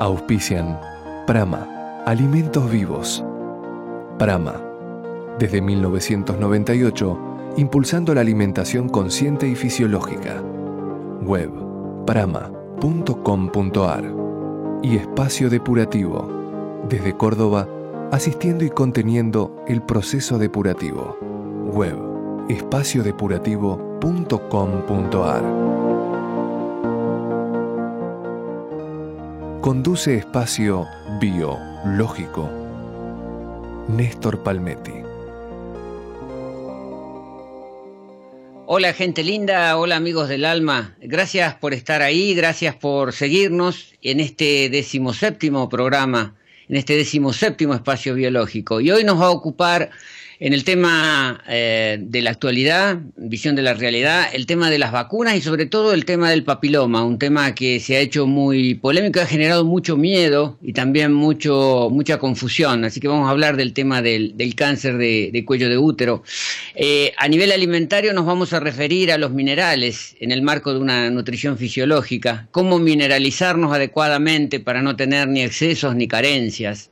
Auspician Prama, Alimentos Vivos. Prama, desde 1998, impulsando la alimentación consciente y fisiológica. Web prama.com.ar y Espacio Depurativo, desde Córdoba, asistiendo y conteniendo el proceso depurativo. Web espaciodepurativo.com.ar Conduce espacio biológico. Néstor Palmetti. Hola gente linda, hola amigos del alma, gracias por estar ahí, gracias por seguirnos en este decimoséptimo programa, en este decimoséptimo espacio biológico. Y hoy nos va a ocupar en el tema eh, de la actualidad, visión de la realidad, el tema de las vacunas y sobre todo el tema del papiloma, un tema que se ha hecho muy polémico, ha generado mucho miedo y también mucho, mucha confusión. Así que vamos a hablar del tema del, cáncer de, cuello de útero. Eh, a nivel alimentario nos vamos a referir a los minerales en el marco de una nutrición fisiológica, cómo mineralizarnos adecuadamente para no tener ni excesos ni carencias.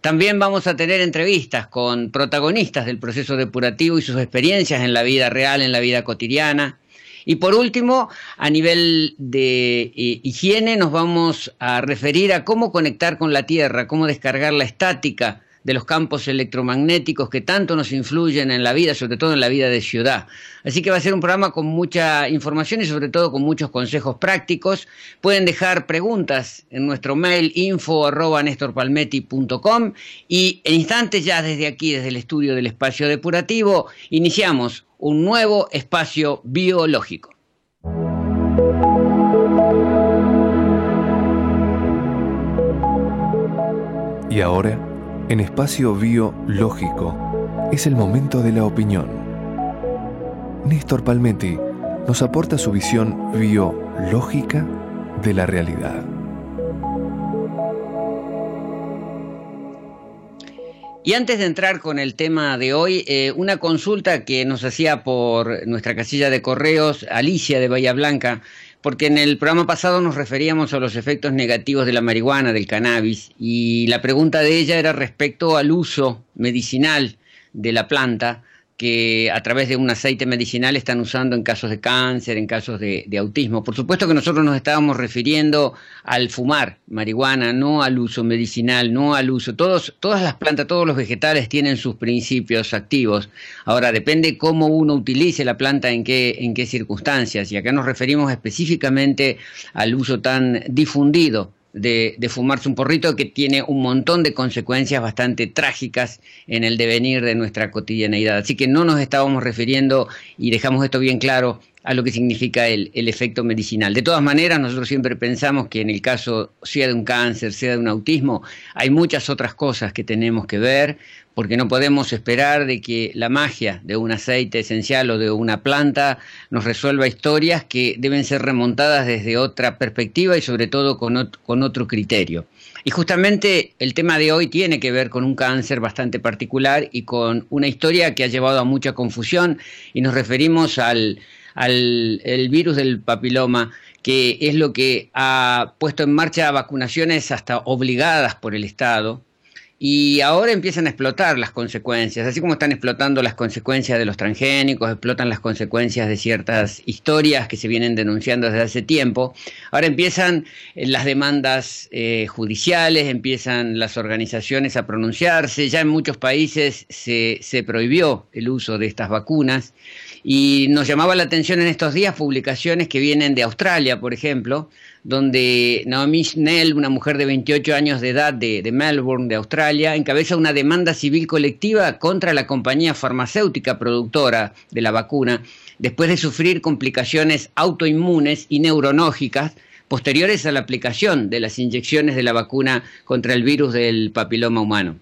También vamos a tener entrevistas con protagonistas del proceso depurativo y sus experiencias en la vida real, en la vida cotidiana. Y por último, a nivel de eh, higiene, nos vamos a referir a cómo conectar con la Tierra, cómo descargar la estática de los campos electromagnéticos que tanto nos influyen en la vida, sobre todo en la vida de ciudad. Así que va a ser un programa con mucha información y sobre todo con muchos consejos prácticos. Pueden dejar preguntas en nuestro mail info y en instantes ya desde aquí, desde el estudio del espacio depurativo, iniciamos un nuevo espacio biológico. Y ahora en espacio biológico es el momento de la opinión. Néstor Palmetti nos aporta su visión biológica de la realidad. Y antes de entrar con el tema de hoy, eh, una consulta que nos hacía por nuestra casilla de correos Alicia de Bahía Blanca porque en el programa pasado nos referíamos a los efectos negativos de la marihuana, del cannabis, y la pregunta de ella era respecto al uso medicinal de la planta que a través de un aceite medicinal están usando en casos de cáncer, en casos de, autismo. Por supuesto que nosotros nos estábamos refiriendo al fumar marihuana, no al uso medicinal, no al uso. Todos, todas las plantas, todos los vegetales tienen sus principios activos. Ahora, depende cómo uno utilice la planta, en qué, en qué circunstancias. Y acá nos referimos específicamente al uso tan difundido de, fumarse un porrito que tiene un montón de consecuencias bastante trágicas en el devenir de nuestra cotidianeidad. Así que no nos estábamos refiriendo, y dejamos esto bien claro, a lo que significa el, el, efecto medicinal. De todas maneras, nosotros siempre pensamos que en el caso sea de un cáncer, sea de un autismo, hay muchas otras cosas que tenemos que ver, porque no podemos esperar de que la magia de un aceite esencial o de una planta nos resuelva historias que deben ser remontadas desde otra perspectiva y sobre todo con, con otro criterio. Y justamente el tema de hoy tiene que ver con un cáncer bastante particular y con una historia que ha llevado a mucha confusión y nos referimos al, al el virus del papiloma que es lo que ha puesto en marcha vacunaciones hasta obligadas por el Estado, y ahora empiezan a explotar las consecuencias, así como están explotando las consecuencias de los transgénicos, explotan las consecuencias de ciertas historias que se vienen denunciando desde hace tiempo. Ahora empiezan eh, las demandas eh, judiciales, empiezan las organizaciones a pronunciarse, ya en muchos países se, se prohibió el uso de estas vacunas. Y nos llamaba la atención en estos días publicaciones que vienen de Australia, por ejemplo, donde Naomi Snell, una mujer de 28 años de edad de, de, Melbourne, de Australia, encabeza una demanda civil colectiva contra la compañía farmacéutica productora de la vacuna, después de sufrir complicaciones autoinmunes y neuronógicas posteriores a la aplicación de las inyecciones de la vacuna contra el virus del papiloma humano.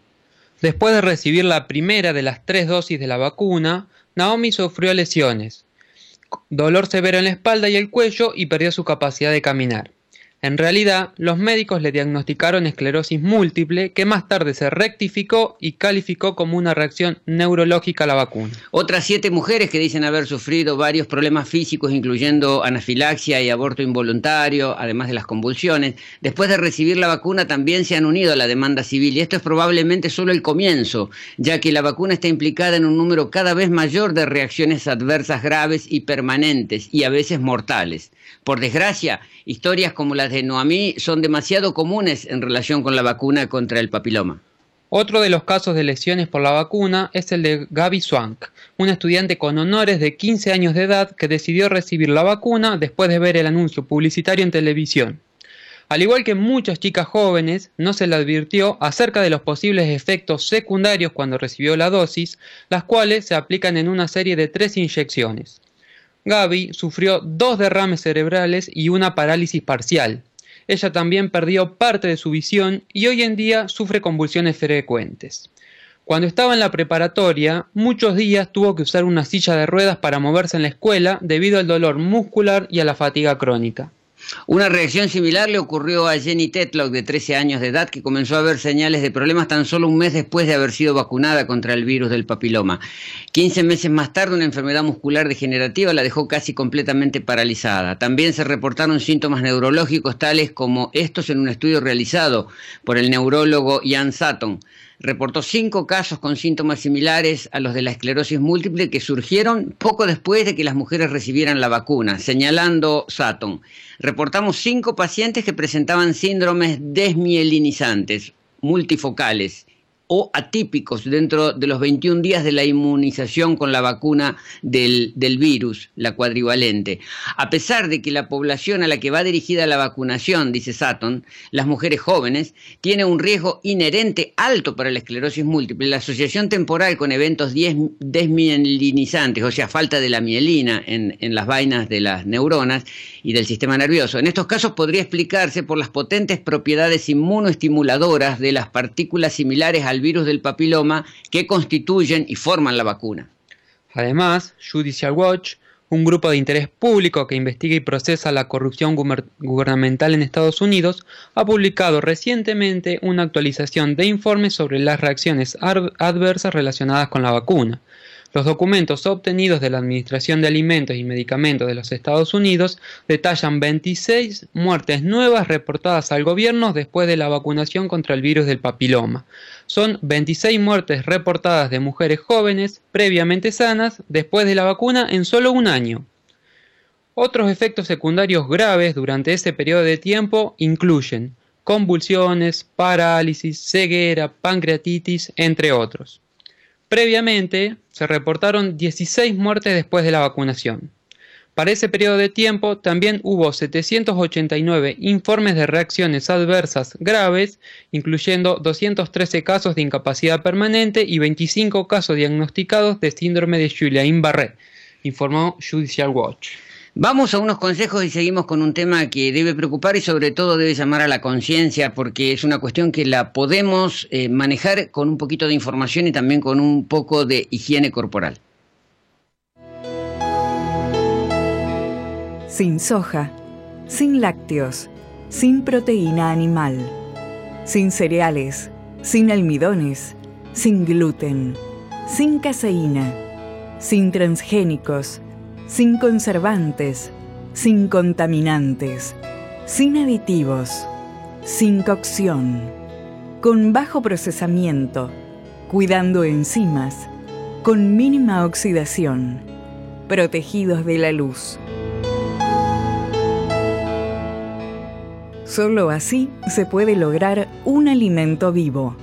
Después de recibir la primera de las tres dosis de la vacuna, Naomi sufrió lesiones, dolor severo en la espalda y el cuello y perdió su capacidad de caminar. En realidad, los médicos le diagnosticaron esclerosis múltiple que más tarde se rectificó y calificó como una reacción neurológica a la vacuna. Otras siete mujeres que dicen haber sufrido varios problemas físicos, incluyendo anafilaxia y aborto involuntario, además de las convulsiones, después de recibir la vacuna también se han unido a la demanda civil y esto es probablemente solo el comienzo, ya que la vacuna está implicada en un número cada vez mayor de reacciones adversas graves y permanentes y a veces mortales. Por desgracia, historias como las de Noamí son demasiado comunes en relación con la vacuna contra el papiloma. Otro de los casos de lesiones por la vacuna es el de Gaby Swank, una estudiante con honores de 15 años de edad que decidió recibir la vacuna después de ver el anuncio publicitario en televisión. Al igual que muchas chicas jóvenes, no se le advirtió acerca de los posibles efectos secundarios cuando recibió la dosis, las cuales se aplican en una serie de tres inyecciones. Gaby sufrió dos derrames cerebrales y una parálisis parcial. Ella también perdió parte de su visión y hoy en día sufre convulsiones frecuentes. Cuando estaba en la preparatoria, muchos días tuvo que usar una silla de ruedas para moverse en la escuela debido al dolor muscular y a la fatiga crónica. Una reacción similar le ocurrió a Jenny Tetlock, de 13 años de edad, que comenzó a ver señales de problemas tan solo un mes después de haber sido vacunada contra el virus del papiloma. 15 meses más tarde, una enfermedad muscular degenerativa la dejó casi completamente paralizada. También se reportaron síntomas neurológicos tales como estos en un estudio realizado por el neurólogo Ian Sutton reportó cinco casos con síntomas similares a los de la esclerosis múltiple que surgieron poco después de que las mujeres recibieran la vacuna, señalando Sutton. Reportamos cinco pacientes que presentaban síndromes desmielinizantes multifocales o atípicos dentro de los 21 días de la inmunización con la vacuna del, virus, la cuadrivalente. A pesar de que la población a la que va dirigida la vacunación, dice Sutton, las mujeres jóvenes, tiene un riesgo inherente alto para la esclerosis múltiple, la asociación temporal con eventos desmielinizantes, o sea, falta de la mielina en, en las vainas de las neuronas y del sistema nervioso. En estos casos podría explicarse por las potentes propiedades inmunoestimuladoras de las partículas similares al virus del papiloma que constituyen y forman la vacuna. Además, Judicial Watch, un grupo de interés público que investiga y procesa la corrupción gubernamental en Estados Unidos, ha publicado recientemente una actualización de informes sobre las reacciones adversas relacionadas con la vacuna. Los documentos obtenidos de la Administración de Alimentos y Medicamentos de los Estados Unidos detallan 26 muertes nuevas reportadas al gobierno después de la vacunación contra el virus del papiloma. Son 26 muertes reportadas de mujeres jóvenes previamente sanas después de la vacuna en solo un año. Otros efectos secundarios graves durante ese periodo de tiempo incluyen convulsiones, parálisis, ceguera, pancreatitis, entre otros. Previamente se reportaron 16 muertes después de la vacunación. Para ese periodo de tiempo también hubo 789 informes de reacciones adversas graves, incluyendo 213 casos de incapacidad permanente y 25 casos diagnosticados de síndrome de Julian-Barré, informó Judicial Watch. Vamos a unos consejos y seguimos con un tema que debe preocupar y sobre todo debe llamar a la conciencia porque es una cuestión que la podemos eh, manejar con un poquito de información y también con un poco de higiene corporal. Sin soja, sin lácteos, sin proteína animal, sin cereales, sin almidones, sin gluten, sin caseína, sin transgénicos, sin conservantes, sin contaminantes, sin aditivos, sin cocción, con bajo procesamiento, cuidando enzimas, con mínima oxidación, protegidos de la luz. Solo así se puede lograr un alimento vivo.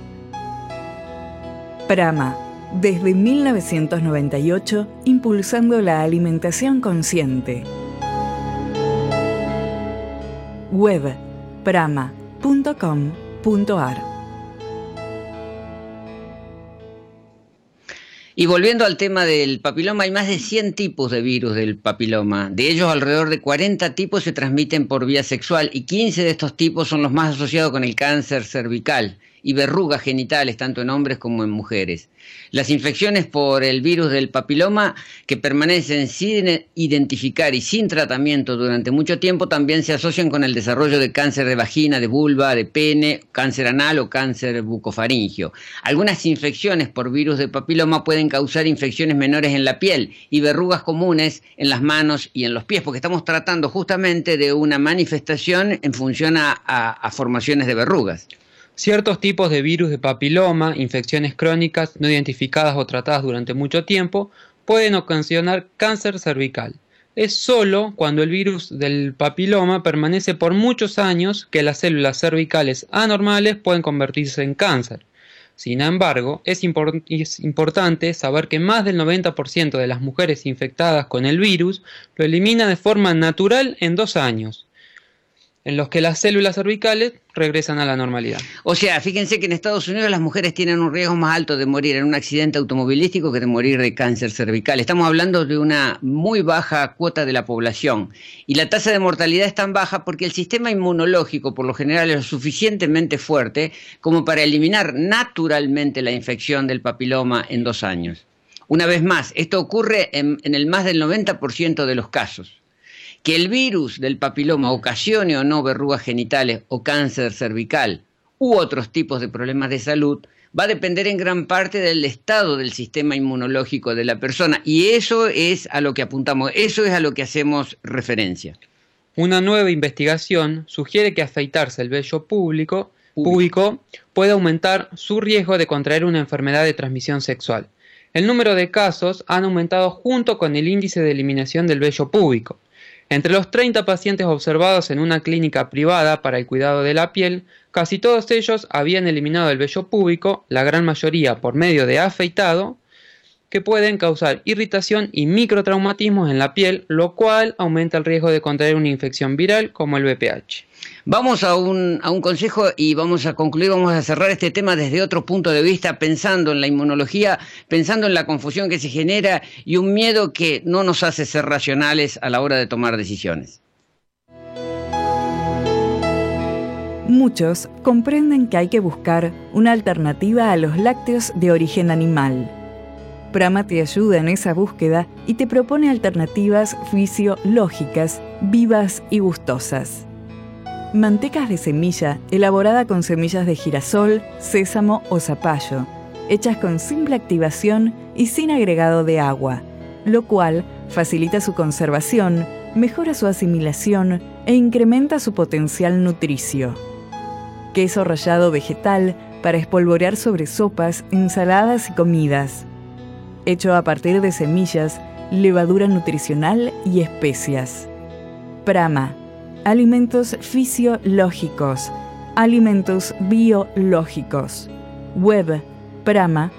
Prama desde 1998 impulsando la alimentación consciente. Web Y volviendo al tema del papiloma, hay más de 100 tipos de virus del papiloma. De ellos, alrededor de 40 tipos se transmiten por vía sexual y 15 de estos tipos son los más asociados con el cáncer cervical y verrugas genitales, tanto en hombres como en mujeres. Las infecciones por el virus del papiloma, que permanecen sin identificar y sin tratamiento durante mucho tiempo, también se asocian con el desarrollo de cáncer de vagina, de vulva, de pene, cáncer anal o cáncer bucofaringio. Algunas infecciones por virus del papiloma pueden causar infecciones menores en la piel y verrugas comunes en las manos y en los pies, porque estamos tratando justamente de una manifestación en función a formaciones de verrugas. Ciertos tipos de virus de papiloma, infecciones crónicas no identificadas o tratadas durante mucho tiempo, pueden ocasionar cáncer cervical. Es solo cuando el virus del papiloma permanece por muchos años que las células cervicales anormales pueden convertirse en cáncer. Sin embargo, es, es importante saber que más del 90% de las mujeres infectadas con el virus lo elimina de forma natural en dos años en los que las células cervicales regresan a la normalidad. O sea, fíjense que en Estados Unidos las mujeres tienen un riesgo más alto de morir en un accidente automovilístico que de morir de cáncer cervical. Estamos hablando de una muy baja cuota de la población y la tasa de mortalidad es tan baja porque el sistema inmunológico por lo general es lo suficientemente fuerte como para eliminar naturalmente la infección del papiloma en dos años. Una vez más, esto ocurre en, en el más del 90% de los casos. Que el virus del papiloma ocasione o no verrugas genitales o cáncer cervical u otros tipos de problemas de salud va a depender en gran parte del estado del sistema inmunológico de la persona y eso es a lo que apuntamos, eso es a lo que hacemos referencia. Una nueva investigación sugiere que afeitarse el vello público, puede aumentar su riesgo de contraer una enfermedad de transmisión sexual. El número de casos han aumentado junto con el índice de eliminación del vello público. Entre los 30 pacientes observados en una clínica privada para el cuidado de la piel, casi todos ellos habían eliminado el vello púbico, la gran mayoría por medio de afeitado, que pueden causar irritación y microtraumatismos en la piel, lo cual aumenta el riesgo de contraer una infección viral como el VPH. Vamos a un, a un consejo y vamos a concluir, vamos a cerrar este tema desde otro punto de vista, pensando en la inmunología, pensando en la confusión que se genera y un miedo que no nos hace ser racionales a la hora de tomar decisiones. Muchos comprenden que hay que buscar una alternativa a los lácteos de origen animal. Prama te ayuda en esa búsqueda y te propone alternativas fisiológicas, vivas y gustosas mantecas de semilla elaborada con semillas de girasol, sésamo o zapallo, hechas con simple activación y sin agregado de agua, lo cual facilita su conservación, mejora su asimilación e incrementa su potencial nutricio. Queso rallado vegetal para espolvorear sobre sopas, ensaladas y comidas. Hecho a partir de semillas, levadura nutricional y especias. Prama alimentos fisiológicos, alimentos biológicos. Web prama.com.ar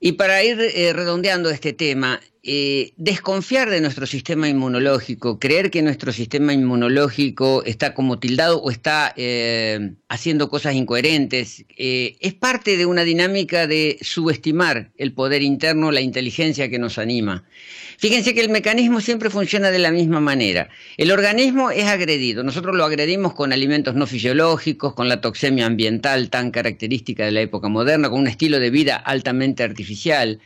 Y para ir eh, redondeando este tema, eh, desconfiar de nuestro sistema inmunológico, creer que nuestro sistema inmunológico está como tildado o está eh, haciendo cosas incoherentes, es parte de una dinámica de subestimar el poder interno, la inteligencia que nos anima. Fíjense que el mecanismo siempre funciona de la misma manera. El organismo es agredido. Nosotros lo agredimos con alimentos no fisiológicos, con la toxemia ambiental tan característica de la época moderna, con un estilo de vida altamente artificial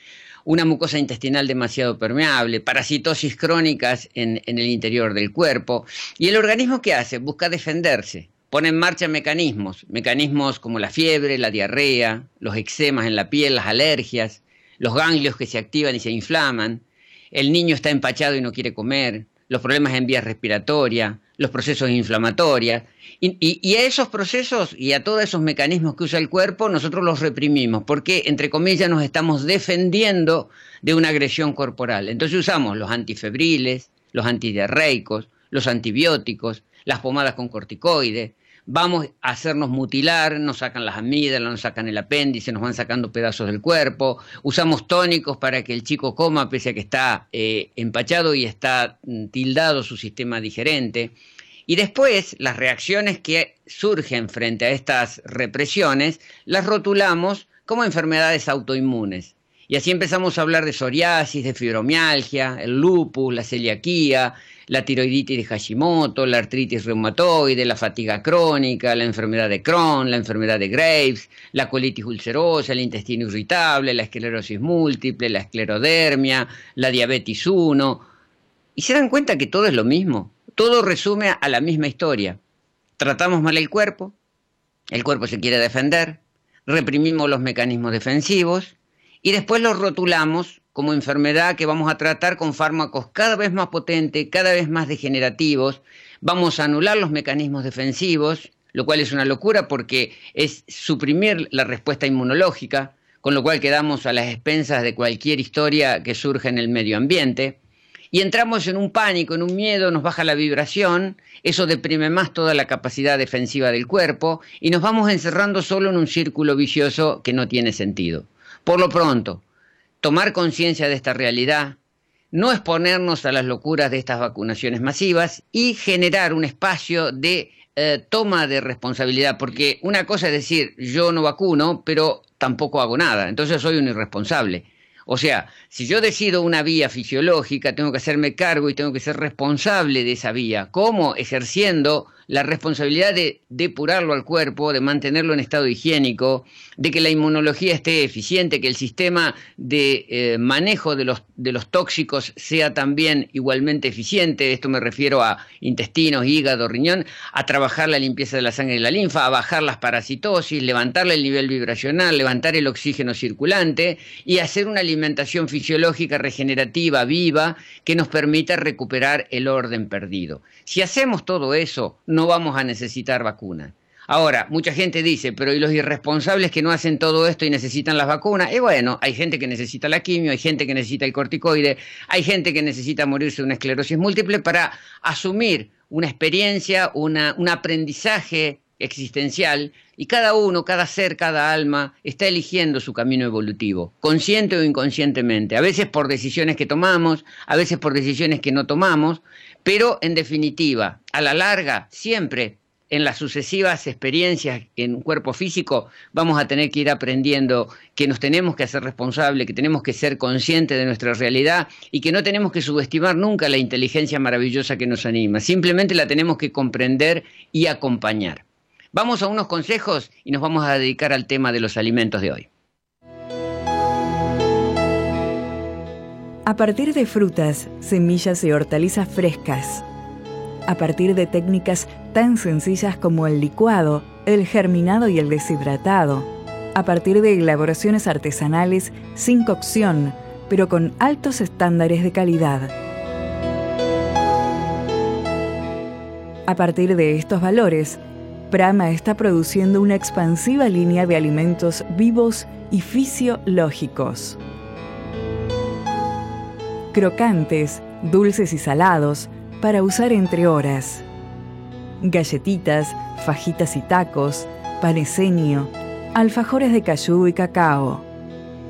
una mucosa intestinal demasiado permeable, parasitosis crónicas en, en, el interior del cuerpo. ¿Y el organismo qué hace? Busca defenderse. Pone en marcha mecanismos, mecanismos como la fiebre, la diarrea, los eczemas en la piel, las alergias, los ganglios que se activan y se inflaman, el niño está empachado y no quiere comer, los problemas en vías respiratorias, los procesos inflamatorios. Y, a esos procesos y a todos esos mecanismos que usa el cuerpo, nosotros los reprimimos, porque, entre comillas, nos estamos defendiendo de una agresión corporal. Entonces usamos los antifebriles, los antidiarreicos, los antibióticos, las pomadas con corticoides, vamos a hacernos mutilar, nos sacan las amígdalas, nos sacan el apéndice, nos van sacando pedazos del cuerpo, usamos tónicos para que el chico coma pese a que está eh, empachado y está mm, tildado su sistema digerente. Y después, las reacciones que surgen frente a estas represiones, las rotulamos como enfermedades autoinmunes. Y así empezamos a hablar de psoriasis, de fibromialgia, el lupus, la celiaquía, la tiroiditis de Hashimoto, la artritis reumatoide, la fatiga crónica, la enfermedad de Crohn, la enfermedad de Graves, la colitis ulcerosa, el intestino irritable, la esclerosis múltiple, la esclerodermia, la diabetes 1. Y se dan cuenta que todo es lo mismo, todo resume a la misma historia. Tratamos mal el cuerpo, el cuerpo se quiere defender, reprimimos los mecanismos defensivos, y después los rotulamos como enfermedad que vamos a tratar con fármacos cada vez más potentes, cada vez más degenerativos, vamos a anular los mecanismos defensivos, lo cual es una locura porque es suprimir la respuesta inmunológica, con lo cual quedamos a las expensas de cualquier historia que surja en el medio ambiente. Y entramos en un pánico, en un miedo, nos baja la vibración, eso deprime más toda la capacidad defensiva del cuerpo y nos vamos encerrando solo en un círculo vicioso que no tiene sentido. Por lo pronto, tomar conciencia de esta realidad, no exponernos a las locuras de estas vacunaciones masivas y generar un espacio de eh, toma de responsabilidad, porque una cosa es decir, yo no vacuno, pero tampoco hago nada, entonces soy un irresponsable. O sea, si yo decido una vía fisiológica, tengo que hacerme cargo y tengo que ser responsable de esa vía. ¿Cómo? Ejerciendo la responsabilidad de depurarlo al cuerpo, de mantenerlo en estado higiénico, de que la inmunología esté eficiente, que el sistema de eh, manejo de los, de los tóxicos sea también igualmente eficiente, esto me refiero a intestinos, hígado, riñón, a trabajar la limpieza de la sangre y la linfa, a bajar las parasitosis, levantarle el nivel vibracional, levantar el oxígeno circulante y hacer una alimentación fisiológica regenerativa, viva, que nos permita recuperar el orden perdido. Si hacemos todo eso, no vamos a necesitar vacunas. Ahora, mucha gente dice, pero ¿y los irresponsables que no hacen todo esto y necesitan las vacunas? Y bueno, hay gente que necesita la quimio, hay gente que necesita el corticoide, hay gente que necesita morirse de una esclerosis múltiple para asumir una experiencia, una, un aprendizaje existencial y cada uno, cada ser, cada alma está eligiendo su camino evolutivo, consciente o inconscientemente, a veces por decisiones que tomamos, a veces por decisiones que no tomamos, pero en definitiva, a la larga, siempre en las sucesivas experiencias en un cuerpo físico vamos a tener que ir aprendiendo que nos tenemos que hacer responsables, que tenemos que ser conscientes de nuestra realidad y que no tenemos que subestimar nunca la inteligencia maravillosa que nos anima, simplemente la tenemos que comprender y acompañar. Vamos a unos consejos y nos vamos a dedicar al tema de los alimentos de hoy. A partir de frutas, semillas y hortalizas frescas. A partir de técnicas tan sencillas como el licuado, el germinado y el deshidratado. A partir de elaboraciones artesanales sin cocción, pero con altos estándares de calidad. A partir de estos valores, Prama está produciendo una expansiva línea de alimentos vivos y fisiológicos crocantes, dulces y salados, para usar entre horas. Galletitas, fajitas y tacos, paneseño, alfajores de cayú y cacao,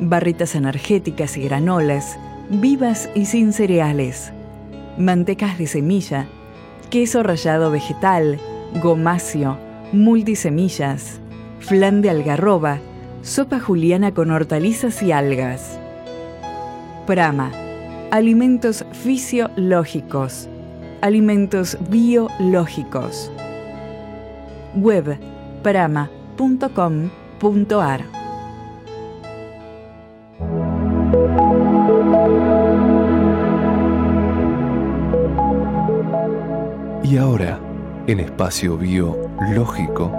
barritas energéticas y granolas, vivas y sin cereales, mantecas de semilla, queso rallado vegetal, gomacio, multisemillas, flan de algarroba, sopa juliana con hortalizas y algas. Prama alimentos fisiológicos, alimentos biológicos. Web prama.com.ar Y ahora, en espacio biológico,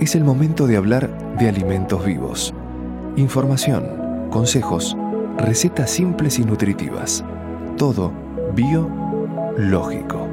es el momento de hablar de alimentos vivos. Información, consejos, Recetas simples y nutritivas. Todo biológico.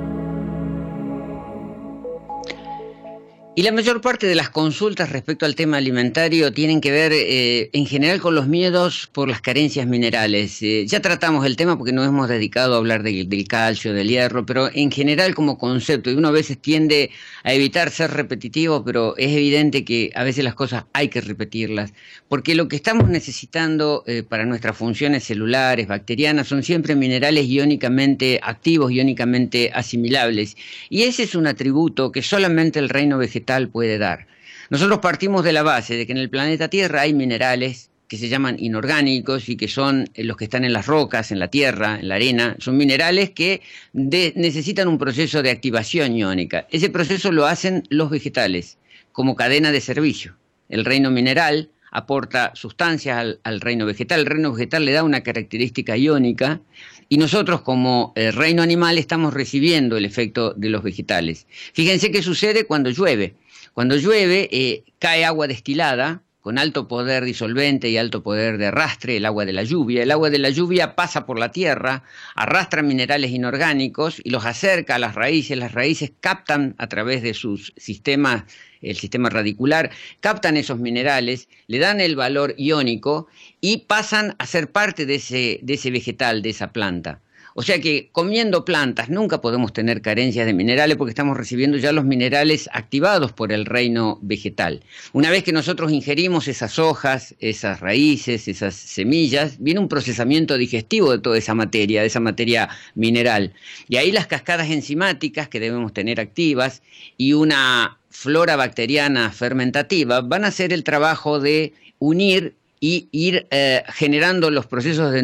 Y la mayor parte de las consultas respecto al tema alimentario tienen que ver eh, en general con los miedos por las carencias minerales. Eh, ya tratamos el tema porque nos hemos dedicado a hablar del calcio, del hierro, pero en general como concepto, y uno a veces tiende a evitar ser repetitivo, pero es evidente que a veces las cosas hay que repetirlas, porque lo que estamos necesitando eh, para nuestras funciones celulares, bacterianas, son siempre minerales iónicamente activos, iónicamente asimilables. Y ese es un atributo que solamente el reino vegetal puede dar. Nosotros partimos de la base de que en el planeta Tierra hay minerales que se llaman inorgánicos y que son eh, los que están en las rocas, en la tierra, en la arena, son minerales que necesitan un proceso de activación iónica. Ese proceso lo hacen los vegetales como cadena de servicio. El reino mineral aporta sustancias al, reino vegetal, el reino vegetal le da una característica iónica y nosotros como eh, reino animal estamos recibiendo el efecto de los vegetales. Fíjense qué sucede cuando llueve. Cuando llueve eh, cae agua destilada con alto poder disolvente y alto poder de arrastre, el agua de la lluvia. El agua de la lluvia pasa por la tierra, arrastra minerales inorgánicos y los acerca a las raíces. Las raíces captan a través de sus sistemas el sistema radicular, captan esos minerales, le dan el valor iónico y pasan a ser parte de ese, de ese vegetal, de esa planta. O sea que comiendo plantas nunca podemos tener carencias de minerales porque estamos recibiendo ya los minerales activados por el reino vegetal. Una vez que nosotros ingerimos esas hojas, esas raíces, esas semillas, viene un procesamiento digestivo de toda esa materia, de esa materia mineral. Y ahí las cascadas enzimáticas que debemos tener activas y una flora bacteriana fermentativa van a hacer el trabajo de unir y ir eh, generando los procesos de,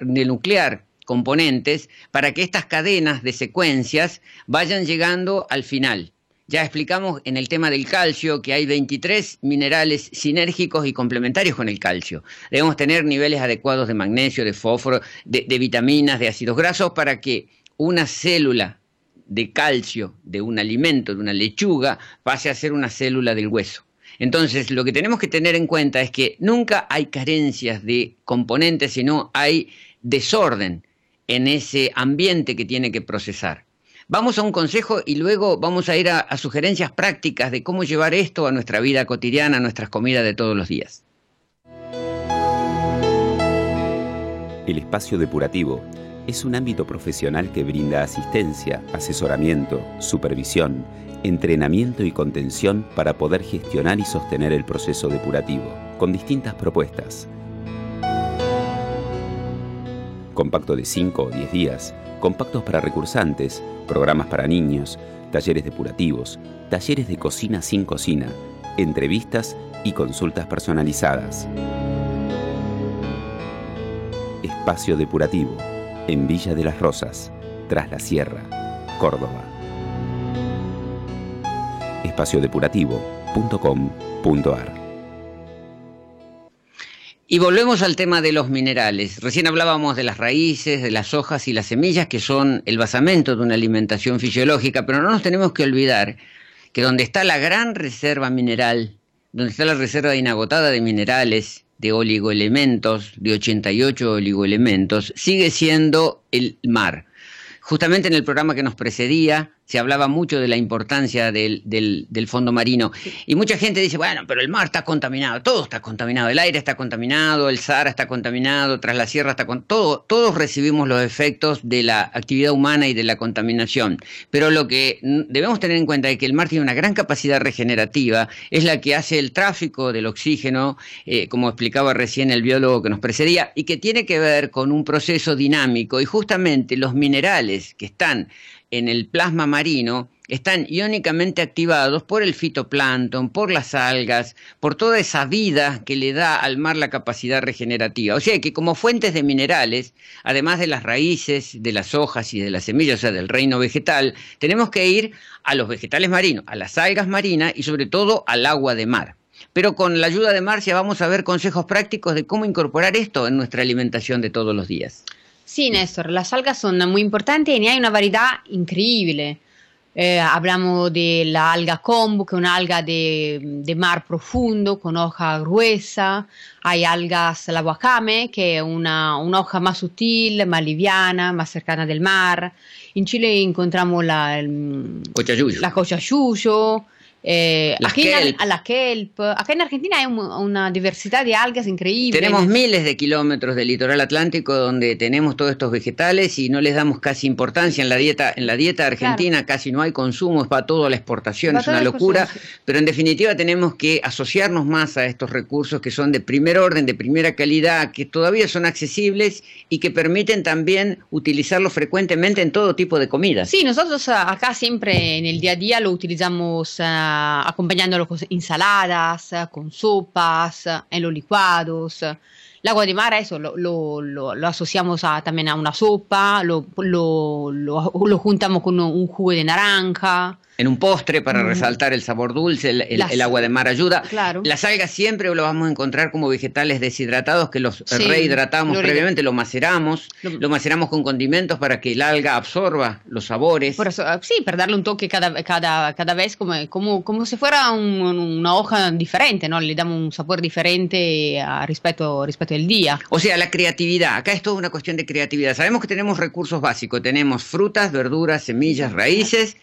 de nuclear componentes para que estas cadenas de secuencias vayan llegando al final. Ya explicamos en el tema del calcio que hay 23 minerales sinérgicos y complementarios con el calcio. Debemos tener niveles adecuados de magnesio, de fósforo, de vitaminas, de ácidos grasos para que una célula de calcio de un alimento, de una lechuga, pase a ser una célula del hueso. Entonces, lo que tenemos que tener en cuenta es que nunca hay carencias de componentes, sino hay desorden en ese ambiente que tiene que procesar. Vamos a un consejo y luego vamos a ir a, a sugerencias prácticas de cómo llevar esto a nuestra vida cotidiana, a nuestras comidas de todos los días. El espacio depurativo es un ámbito profesional que brinda asistencia, asesoramiento, supervisión, entrenamiento y contención para poder gestionar y sostener el proceso depurativo, con distintas propuestas. Compacto de 5 o 10 días, compactos para recursantes, programas para niños, talleres depurativos, talleres de cocina sin cocina, entrevistas y consultas personalizadas. Espacio Depurativo en Villa de las Rosas, tras la Sierra, Córdoba. espaciodepurativo.com.ar y volvemos al tema de los minerales. Recién hablábamos de las raíces, de las hojas y las semillas, que son el basamento de una alimentación fisiológica, pero no nos tenemos que olvidar que donde está la gran reserva mineral, donde está la reserva inagotada de minerales, de oligoelementos, de 88 oligoelementos, sigue siendo el mar. Justamente en el programa que nos precedía, se hablaba mucho de la importancia del, del, fondo marino. Y mucha gente dice, bueno, pero el mar está contaminado, todo está contaminado, el aire está contaminado, el Sahara está contaminado, tras la sierra está con todo, todos recibimos los efectos de la actividad humana y de la contaminación. Pero lo que debemos tener en cuenta es que el mar tiene una gran capacidad regenerativa, es la que hace el tráfico del oxígeno, eh, como explicaba recién el biólogo que nos precedía, y que tiene que ver con un proceso dinámico. Y justamente los minerales que están en el plasma marino están iónicamente activados por el fitoplancton, por las algas, por toda esa vida que le da al mar la capacidad regenerativa. O sea que como fuentes de minerales, además de las raíces, de las hojas y de las semillas, o sea, del reino vegetal, tenemos que ir a los vegetales marinos, a las algas marinas y sobre todo al agua de mar. Pero con la ayuda de Marcia vamos a ver consejos prácticos de cómo incorporar esto en nuestra alimentación de todos los días. Sí, Néstor, las algas son muy importantes y hay una variedad increíble. Eh, hablamos de la alga kombu, que es una alga de, mar profundo con hoja gruesa. Hay algas, la wakame, que es una, hoja más sutil, más liviana, más cercana del mar. En Chile encontramos la, el, la cochayuyo, Eh, aquí kelp. En, la kelp. Acá en Argentina hay un- una diversidad de algas increíble. Tenemos miles de kilómetros de litoral atlántico donde tenemos todos estos vegetales y no les damos casi importancia en la dieta. En la dieta argentina casi no hay consumo, es para todo la exportación, es una locura. Pero en definitiva tenemos que asociarnos más a estos recursos que son de primer orden, de primera calidad, que todavía son accesibles y que permiten también utilizarlos frecuentemente en todo tipo de comidas. Sí, nosotros ah, acá siempre en el día a día lo utilizamos ah, acompañándolo con ensaladas, ah, con sopas, ah, en los licuados. El agua de mar, eso lo, lo- lo- lo asociamos a- también a una sopa, lo juntamos con un jugo de naranja. En un postre para Mm. resaltar el sabor dulce, el, el- Las- el agua de mar ayuda. Claro. Las algas siempre lo vamos a encontrar como vegetales deshidratados que los Sí, rehidratamos lo previamente, lo maceramos, Lo- lo, maceramos con condimentos para que el alga absorba los sabores. Por eso, ah, sí, para darle un toque cada, cada, cada vez como, como, como si fuera un- una hoja diferente, ¿no? Le damos un sabor diferente rispetto, rispetto al día. O sea, la creatividad, acá es toda una cuestión de creatividad. Sabemos que tenemos recursos básicos, tenemos frutas, verduras, semillas, raíces,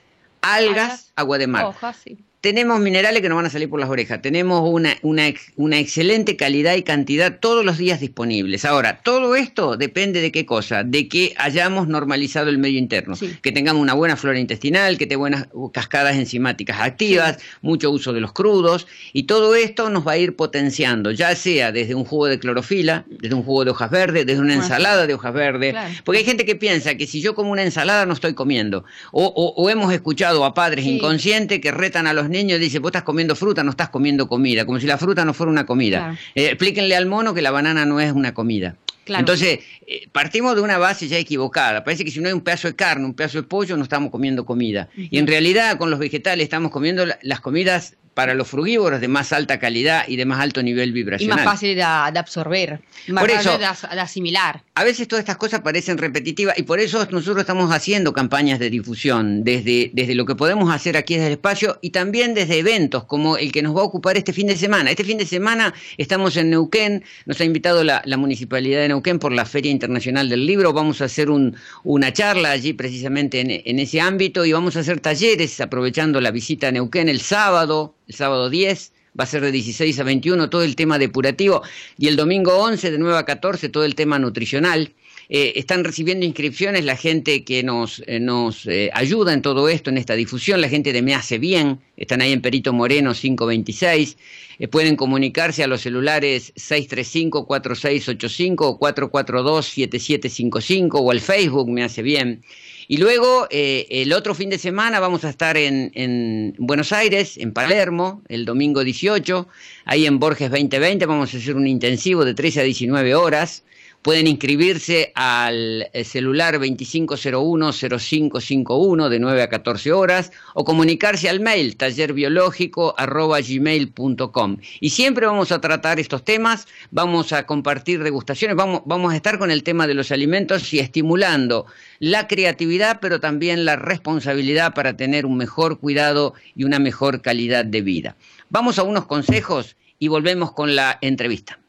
algas, agua de mar. Hojas, sí. Tenemos minerales que nos van a salir por las orejas. Tenemos una, una, ex- una excelente calidad y cantidad todos los días disponibles. Ahora, todo esto depende de qué cosa, de que hayamos normalizado el medio interno, Sí. que tengamos una buena flora intestinal, que tenga buenas cascadas enzimáticas activas, mucho uso de los crudos, y todo esto nos va a ir potenciando, ya sea desde un jugo de clorofila, desde un jugo de hojas verdes, desde una ensalada de hojas verdes, claro. porque hay gente que piensa que si yo como una ensalada no estoy comiendo, o, o- o hemos escuchado a padres Sí. inconscientes que retan a los niños y dicen, vos estás comiendo fruta, no estás comiendo comida, como si la fruta no fuera una comida. Claro. Eh, explíquenle al mono que la banana no es una comida. Claro. Entonces, eh, partimos de una base ya equivocada. Parece que si no hay un pedazo de carne, un pedazo de pollo, no estamos comiendo comida. Y en realidad, con los vegetales estamos comiendo la- las comidas para los frugívoros de más alta calidad y de más alto nivel Y vibracional. más fácil de, de absorber, más Por eso- de, as- de asimilar. A veces todas estas cosas parecen repetitivas y por eso nosotros estamos haciendo campañas de difusión desde, desde lo que podemos hacer aquí desde el espacio y también desde eventos como el que nos va a ocupar este fin de semana. Este fin de semana estamos en Neuquén, nos ha invitado la, la Municipalidad de Neuquén por la Feria Internacional del Libro, vamos a hacer un- una charla allí precisamente en, en ese ámbito y vamos a hacer talleres aprovechando la visita a Neuquén el sábado, el sábado 10 va a ser de 16 a 21 todo el tema depurativo y el domingo 11 de 9 a 14 todo el tema nutricional. Eh, están recibiendo inscripciones la gente que nos, eh, nos eh, ayuda en todo esto, en esta difusión, la gente de Me Hace Bien, están ahí en Perito Moreno 526, Eh, pueden comunicarse a los celulares 635-4685 o 442-7755 o al Facebook Me Hace Bien. Y luego, eh, el otro fin de semana vamos a estar en, en Buenos Aires, en Palermo, el domingo 18, ahí en Borges 2020 vamos a hacer un intensivo de 13 a 19 horas. Pueden inscribirse al eh, celular 2501-0551 de 9 a 14 horas o comunicarse al mail tallerbiológico.gmail.com. Y siempre vamos a tratar estos temas, vamos a compartir degustaciones, vamos, vamos a estar con el tema de los alimentos y estimulando la creatividad, pero también la responsabilidad para tener un mejor cuidado y una mejor calidad de vida. Vamos a unos consejos y volvemos con la entrevista.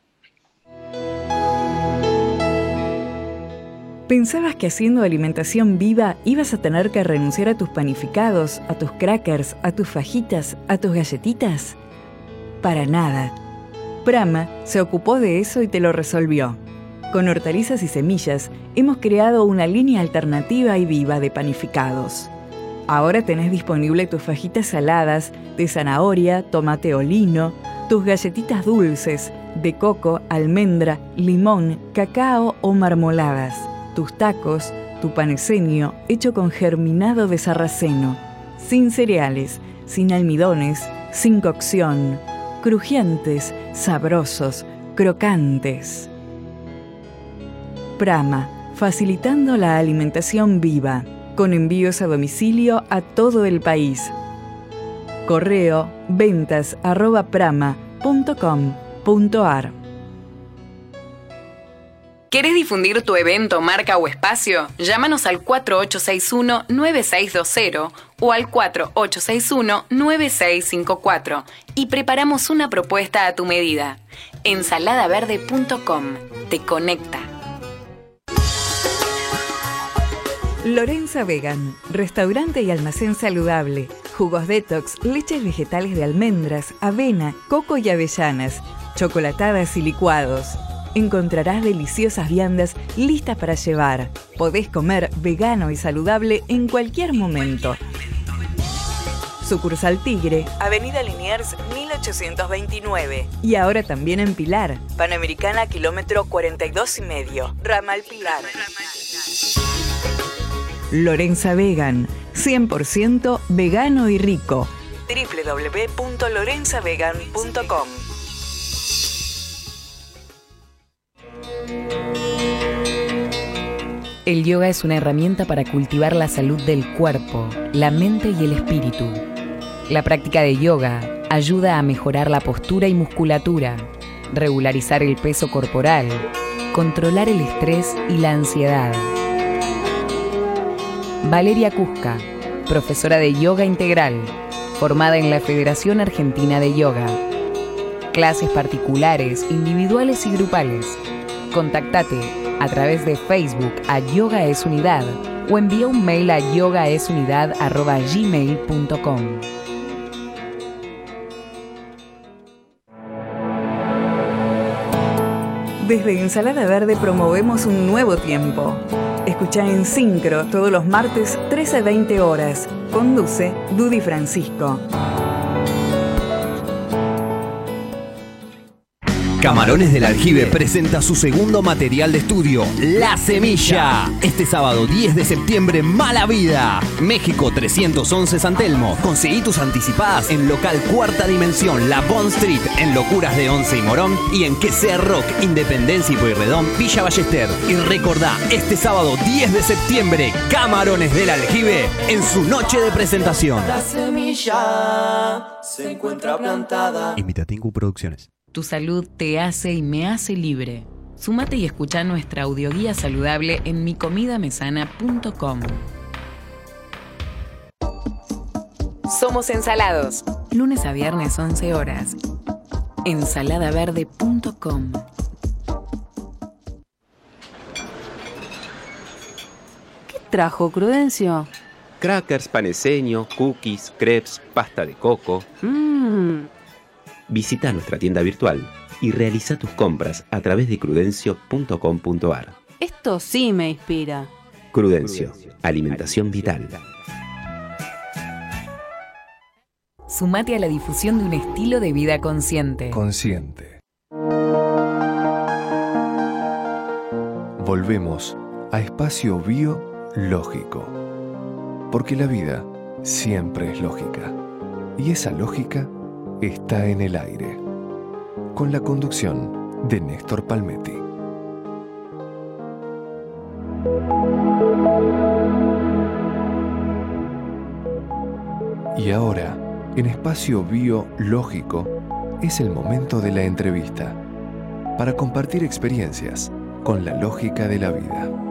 ¿Pensabas que haciendo alimentación viva ibas a tener que renunciar a tus panificados, a tus crackers, a tus fajitas, a tus galletitas? Para nada. Prama se ocupó de eso y te lo resolvió. Con hortalizas y semillas hemos creado una línea alternativa y viva de panificados. Ahora tenés disponible tus fajitas saladas de zanahoria, tomate o lino, tus galletitas dulces de coco, almendra, limón, cacao o marmoladas, tus tacos, tu paneseño hecho con germinado de sarraceno, sin cereales, sin almidones, sin cocción, crujientes, sabrosos, crocantes. Prama, facilitando la alimentación viva, con envíos a domicilio a todo el país. Correo ventas arroba prama.com.ar ¿Querés difundir tu evento, marca o espacio? Llámanos al 4861-9620 o al 4861-9654 y preparamos una propuesta a tu medida. Ensaladaverde.com te conecta. Lorenza Vegan, restaurante y almacén saludable. jugos detox, leches vegetales de almendras, avena, coco y avellanas, chocolatadas y licuados. Encontrarás deliciosas viandas listas para llevar. Podés comer vegano y saludable en cualquier momento. Sucursal Tigre, Avenida Liniers 1829. Y ahora también en Pilar, Panamericana kilómetro 42 y medio, Ramal Pilar. Lorenza Vegan, 100% vegano y rico. www.lorenzavegan.com El yoga es una herramienta para cultivar la salud del cuerpo, la mente y el espíritu. La práctica de yoga ayuda a mejorar la postura y musculatura, regularizar el peso corporal, controlar el estrés y la ansiedad. Valeria Cusca, profesora de yoga integral, formada en la Federación Argentina de Yoga. Clases particulares, individuales y grupales. Contactate a través de Facebook a Yoga es Unidad o envía un mail a yogaesunidad.gmail.com. Desde Ensalada Verde promovemos un nuevo tiempo. Escucha en Sincro todos los martes 13 a 20 horas. Conduce Dudy Francisco. Camarones del Aljibe presenta su segundo material de estudio, La Semilla. Este sábado 10 de septiembre, Mala Vida. México 311 San Telmo. Conseguí tus anticipadas en local Cuarta Dimensión, La Bond Street, en Locuras de Once y Morón y en Que sea Rock, Independencia y Pueyrredón, Villa Ballester. Y recordá, este sábado 10 de septiembre, Camarones del Aljibe en su noche de presentación. La semilla se encuentra plantada. Imitatingu Producciones. Tu salud te hace y me hace libre. Sumate y escucha nuestra audioguía saludable en micomidamesana.com. Somos Ensalados. Lunes a viernes 11 horas. Ensaladaverde.com. ¿Qué trajo Prudencio? Crackers, paneseño, cookies, crepes, pasta de coco. Mmm. Visita nuestra tienda virtual y realiza tus compras a través de crudencio.com.ar. Esto sí me inspira. Crudencio, alimentación vital. Sumate a la difusión de un estilo de vida consciente. Consciente. Volvemos a espacio biológico. Porque la vida siempre es lógica. Y esa lógica está en el aire. Con la conducción de Néstor Palmetti. Y ahora, en espacio biológico, es el momento de la entrevista para compartir experiencias con la lógica de la vida.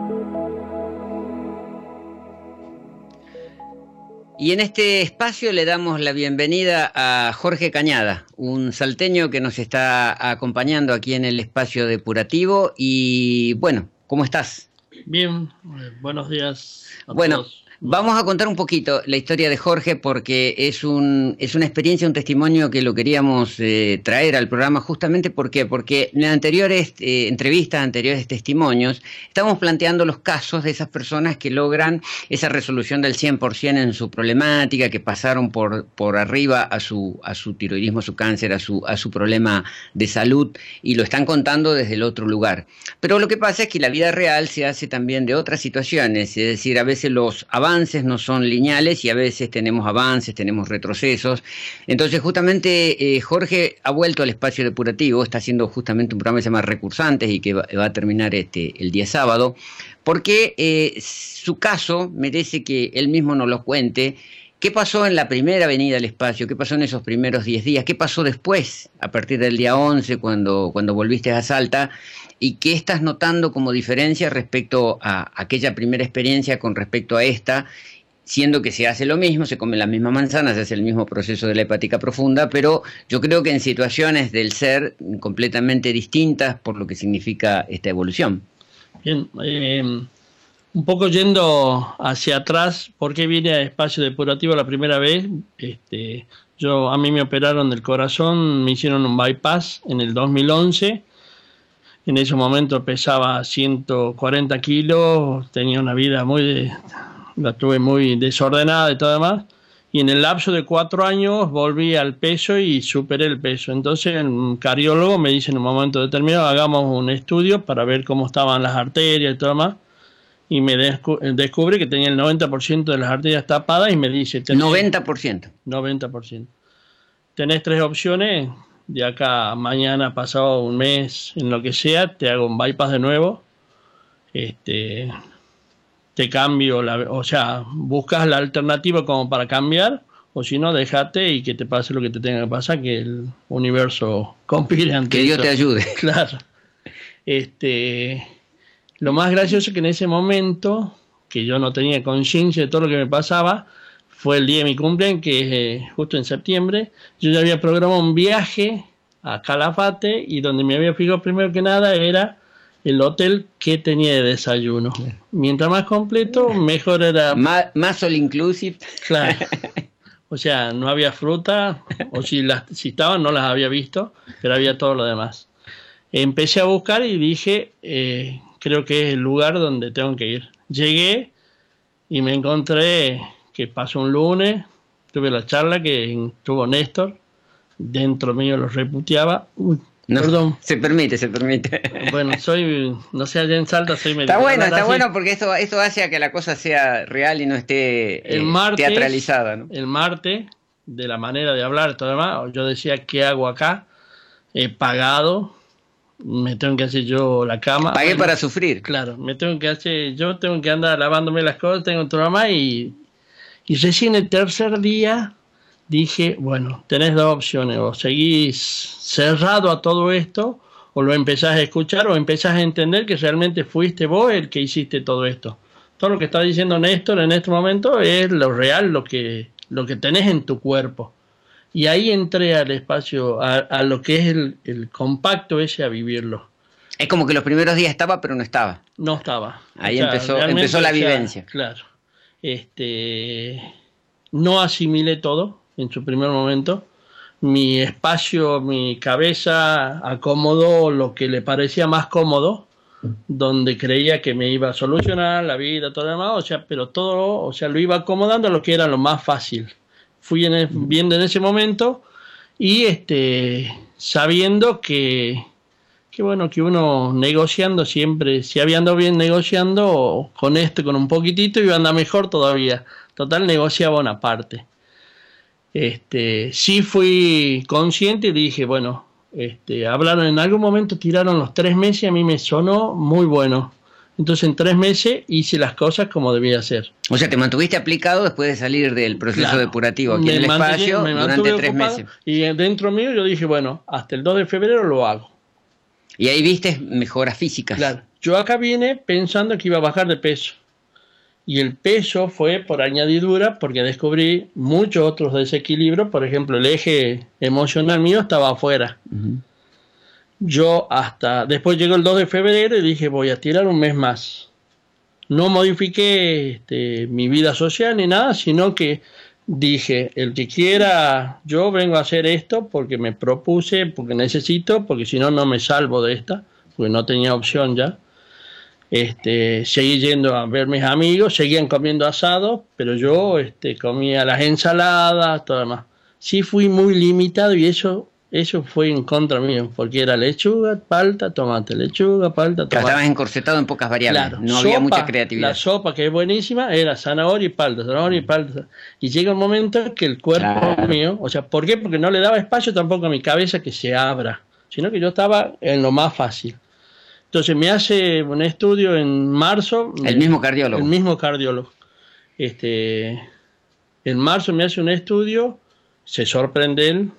Y en este espacio le damos la bienvenida a Jorge Cañada, un salteño que nos está acompañando aquí en el espacio depurativo. Y bueno, ¿cómo estás? Bien, eh, buenos días. A bueno, todos. Vamos a contar un poquito la historia de Jorge porque es, un, es una experiencia, un testimonio que lo queríamos eh, traer al programa justamente ¿por porque en anteriores eh, entrevistas, anteriores testimonios, estamos planteando los casos de esas personas que logran esa resolución del 100% en su problemática, que pasaron por, por arriba a su, a su tiroidismo, a su cáncer, a su, a su problema de salud y lo están contando desde el otro lugar. Pero lo que pasa es que la vida real se hace también de otras situaciones, es decir, a veces los avances no son lineales y a veces tenemos avances, tenemos retrocesos. Entonces, justamente eh, Jorge ha vuelto al espacio depurativo, está haciendo justamente un programa que se llama Recursantes y que va, a terminar este, el día sábado, porque eh, su caso merece que él mismo nos lo cuente. ¿Qué pasó en la primera venida al espacio? ¿Qué pasó en esos primeros 10 días? ¿Qué pasó después, a partir del día 11, cuando, cuando volviste a Salta? ¿Y qué estás notando como diferencia respecto a aquella primera experiencia con respecto a esta? Siendo que se hace lo mismo, se come la misma manzana, se hace el mismo proceso de la hepática profunda, pero yo creo que en situaciones del ser completamente distintas por lo que significa esta evolución. Bien, eh, un poco yendo hacia atrás, ¿por qué vine a espacio depurativo la primera vez? Este, yo, a mí me operaron del corazón, me hicieron un bypass en el 2011. En ese momento pesaba 140 kilos, tenía una vida muy, la tuve muy desordenada y todo demás. Y en el lapso de cuatro años volví al peso y superé el peso. Entonces un cardiólogo me dice en un momento determinado, hagamos un estudio para ver cómo estaban las arterias y todo demás y me descubre que tenía el 90% de las arterias tapadas y me dice... 90%. 90%. Tenés tres opciones, de acá mañana, pasado un mes, en lo que sea, te hago un bypass de nuevo, este, te cambio, la, o sea, buscas la alternativa como para cambiar, o si no, déjate y que te pase lo que te tenga que pasar, que el universo conspire ante Que Dios te ayude. Claro. Este, lo más gracioso es que en ese momento, que yo no tenía conciencia de todo lo que me pasaba, fue el día de mi cumpleaños, que es eh, justo en septiembre. Yo ya había programado un viaje a Calafate y donde me había fijado primero que nada era el hotel que tenía de desayuno. Mientras más completo, mejor era. Más, más all inclusive. Claro. O sea, no había fruta, o si, las, si estaban no las había visto, pero había todo lo demás. Empecé a buscar y dije, eh, creo que es el lugar donde tengo que ir. Llegué y me encontré que pasó un lunes, tuve la charla que tuvo Néstor, dentro mío lo reputeaba. perdón. Se permite, se permite. Bueno, soy, no sé, allá en Salta soy medio. Está bueno, está bueno porque esto, esto hace a que la cosa sea real y no esté el eh, teatralizada. ¿no? El martes, de la manera de hablar, todo demás, yo decía, ¿qué hago acá? He pagado, me tengo que hacer yo la cama. Pagué para sufrir. Claro, me tengo que hacer, yo tengo que andar lavándome las cosas, tengo tu mamá y, y recién el tercer día dije, bueno, tenés dos opciones, o seguís cerrado a todo esto, o lo empezás a escuchar, o empezás a entender que realmente fuiste vos el que hiciste todo esto. Todo lo que está diciendo Néstor en este momento es lo real, lo que, lo que tenés en tu cuerpo. Y ahí entré al espacio, a, lo que es el, compacto ese, a vivirlo. Es como que los primeros días estaba, pero no estaba. No estaba. Ahí empezó, empezó la vivencia. Claro. Este, no asimilé todo en su primer momento. Mi espacio, mi cabeza acomodó lo que le parecía más cómodo, donde creía que me iba a solucionar la vida, todo lo demás, o sea, pero todo, o sea, lo iba acomodando a lo que era lo más fácil fui viendo en ese momento y este, sabiendo que, que, bueno, que uno negociando siempre, si había andado bien negociando, con esto, con un poquitito, iba a andar mejor todavía. Total, negociaba una parte. Este, sí fui consciente y dije, bueno, este, hablaron en algún momento, tiraron los tres meses y a mí me sonó muy bueno. Entonces en tres meses hice las cosas como debía hacer. O sea, te mantuviste aplicado después de salir del proceso depurativo aquí en el espacio durante tres meses. Y dentro mío yo dije, bueno, hasta el 2 de febrero lo hago. Y ahí viste mejoras físicas. Claro. Yo acá vine pensando que iba a bajar de peso. Y el peso fue por añadidura porque descubrí muchos otros desequilibrios. Por ejemplo, el eje emocional mío estaba afuera yo hasta después llegó el 2 de febrero y dije voy a tirar un mes más. No modifiqué este, mi vida social ni nada, sino que dije, el que quiera, yo vengo a hacer esto porque me propuse, porque necesito, porque si no, no me salvo de esta, porque no tenía opción ya. Este, seguí yendo a ver mis amigos, seguían comiendo asado, pero yo este, comía las ensaladas, todo demás. Sí fui muy limitado y eso eso fue en contra mío, porque era lechuga, palta, tomate, lechuga, palta, tomate. estabas encorsetado en pocas variables, no había mucha creatividad. La sopa, que es buenísima, era zanahoria y palta, zanahoria y palta. Y llega un momento que el cuerpo mío, o sea, ¿por qué? Porque no le daba espacio tampoco a mi cabeza que se abra, sino que yo estaba en lo más fácil. Entonces me hace un estudio en marzo. El mismo cardiólogo. El mismo cardiólogo. Este, en marzo me hace un estudio, se sorprende él,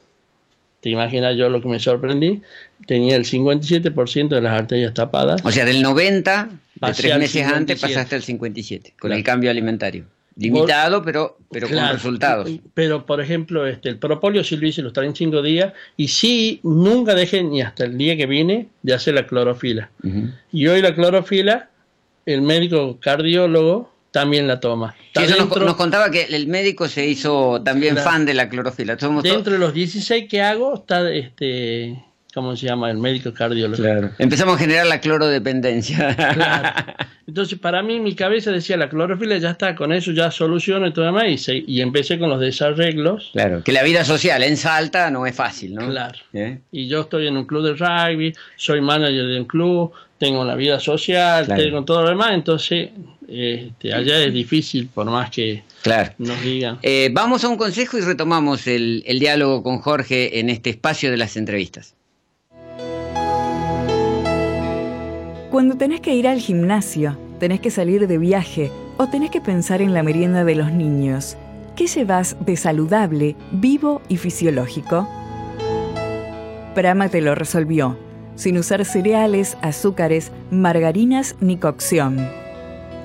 te imaginas yo lo que me sorprendí, tenía el 57% de las arterias tapadas. O sea, del 90, de tres meses antes, pasaste al 57, con el cambio alimentario. Limitado, pero, pero con resultados. Pero, por ejemplo, este, el propóleo sí lo hice los 35 días y sí, nunca dejé ni hasta el día que vine de hacer la clorofila. Y hoy la clorofila el médico cardiólogo también la toma. Sí, eso nos, dentro- nos contaba que el médico se hizo también fan de la clorofila. Somos Dentro de los 16 que hago está este, ¿cómo se llama? El médico cardiólogo. Empezamos a generar la clorodependencia. Entonces, para mí, mi cabeza decía, la clorofila ya está, con eso ya soluciona y todo demás, y, se- y empecé con los desarreglos. Claro, que la vida social en Salta no es fácil, ¿no? Claro. ¿Eh? Y yo estoy en un club de rugby, soy manager de un club, tengo una vida social, Claro. tengo todo lo demás, entonces este, allá es difícil, por más que Claro. nos digan. Eh, vamos a un consejo y retomamos el, el diálogo con Jorge en este espacio de las entrevistas. Cuando tenés que ir al gimnasio, tenés que salir de viaje o tenés que pensar en la merienda de los niños, ¿qué llevas de saludable, vivo y fisiológico? Prama te lo resolvió, sin usar cereales, azúcares, margarinas ni cocción.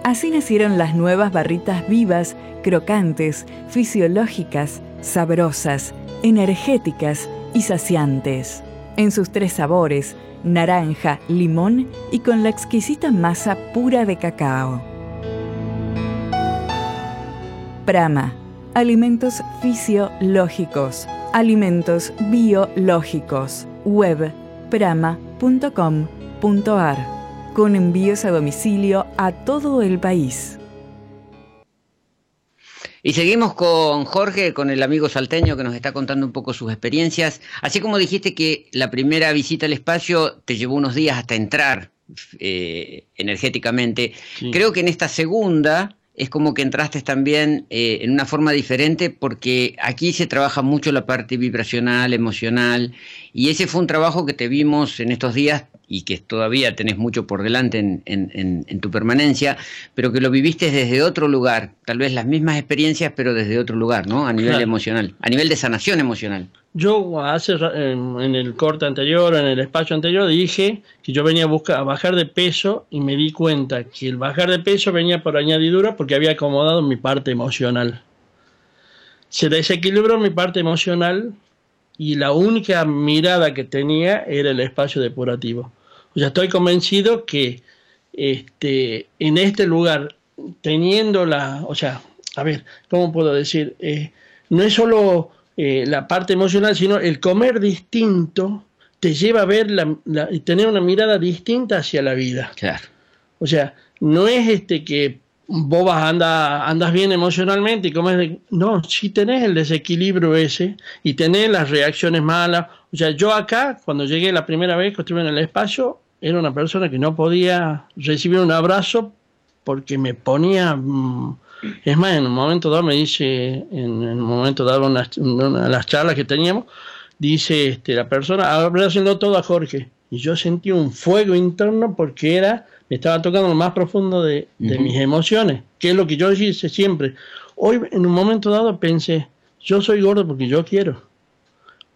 Así nacieron las nuevas barritas vivas, crocantes, fisiológicas, sabrosas, energéticas y saciantes. En sus tres sabores, naranja, limón y con la exquisita masa pura de cacao. Prama, alimentos fisiológicos, alimentos biológicos, web prama.com.ar, con envíos a domicilio a todo el país. Y seguimos con Jorge, con el amigo salteño que nos está contando un poco sus experiencias. Así como dijiste que la primera visita al espacio te llevó unos días hasta entrar eh, energéticamente, creo que en esta segunda es como que entraste también eh, en una forma diferente porque aquí se trabaja mucho la parte vibracional, emocional, y ese fue un trabajo que te vimos en estos días y que todavía tenés mucho por delante en, en- en- en tu permanencia, pero que lo viviste desde otro lugar, tal vez las mismas experiencias, pero desde otro lugar, ¿no? A nivel Claro. emocional, a nivel de sanación emocional. Yo hace en el corte anterior, en el espacio anterior, dije que yo venía a buscar a bajar de peso y me di cuenta que el bajar de peso venía por añadidura porque había acomodado mi parte emocional. Se desequilibró mi parte emocional y la única mirada que tenía era el espacio depurativo. O sea, estoy convencido que este, en este lugar, teniendo la, o sea, a ver, ¿cómo puedo decir? Eh, no es solo eh, la parte emocional, sino el comer distinto te lleva a ver la, la- tener una mirada distinta hacia la vida. Claro. O sea, no es este que vos vas, anda, andas bien emocionalmente y comes de... No, si tenés el desequilibrio ese y tenés las reacciones malas. O sea, yo acá, cuando llegué la primera vez que estuve en el espacio, era una persona que no podía recibir un abrazo porque me ponía... mm, es más, en un momento dado me dice, en, un momento dado, una de las charlas que teníamos, dice este, la persona, haciendo todo a Jorge. Y yo sentí un fuego interno porque era, me estaba tocando lo más profundo de, de mis emociones, que es lo que yo hice siempre. Hoy, en un momento dado, pensé, yo soy gordo porque yo quiero.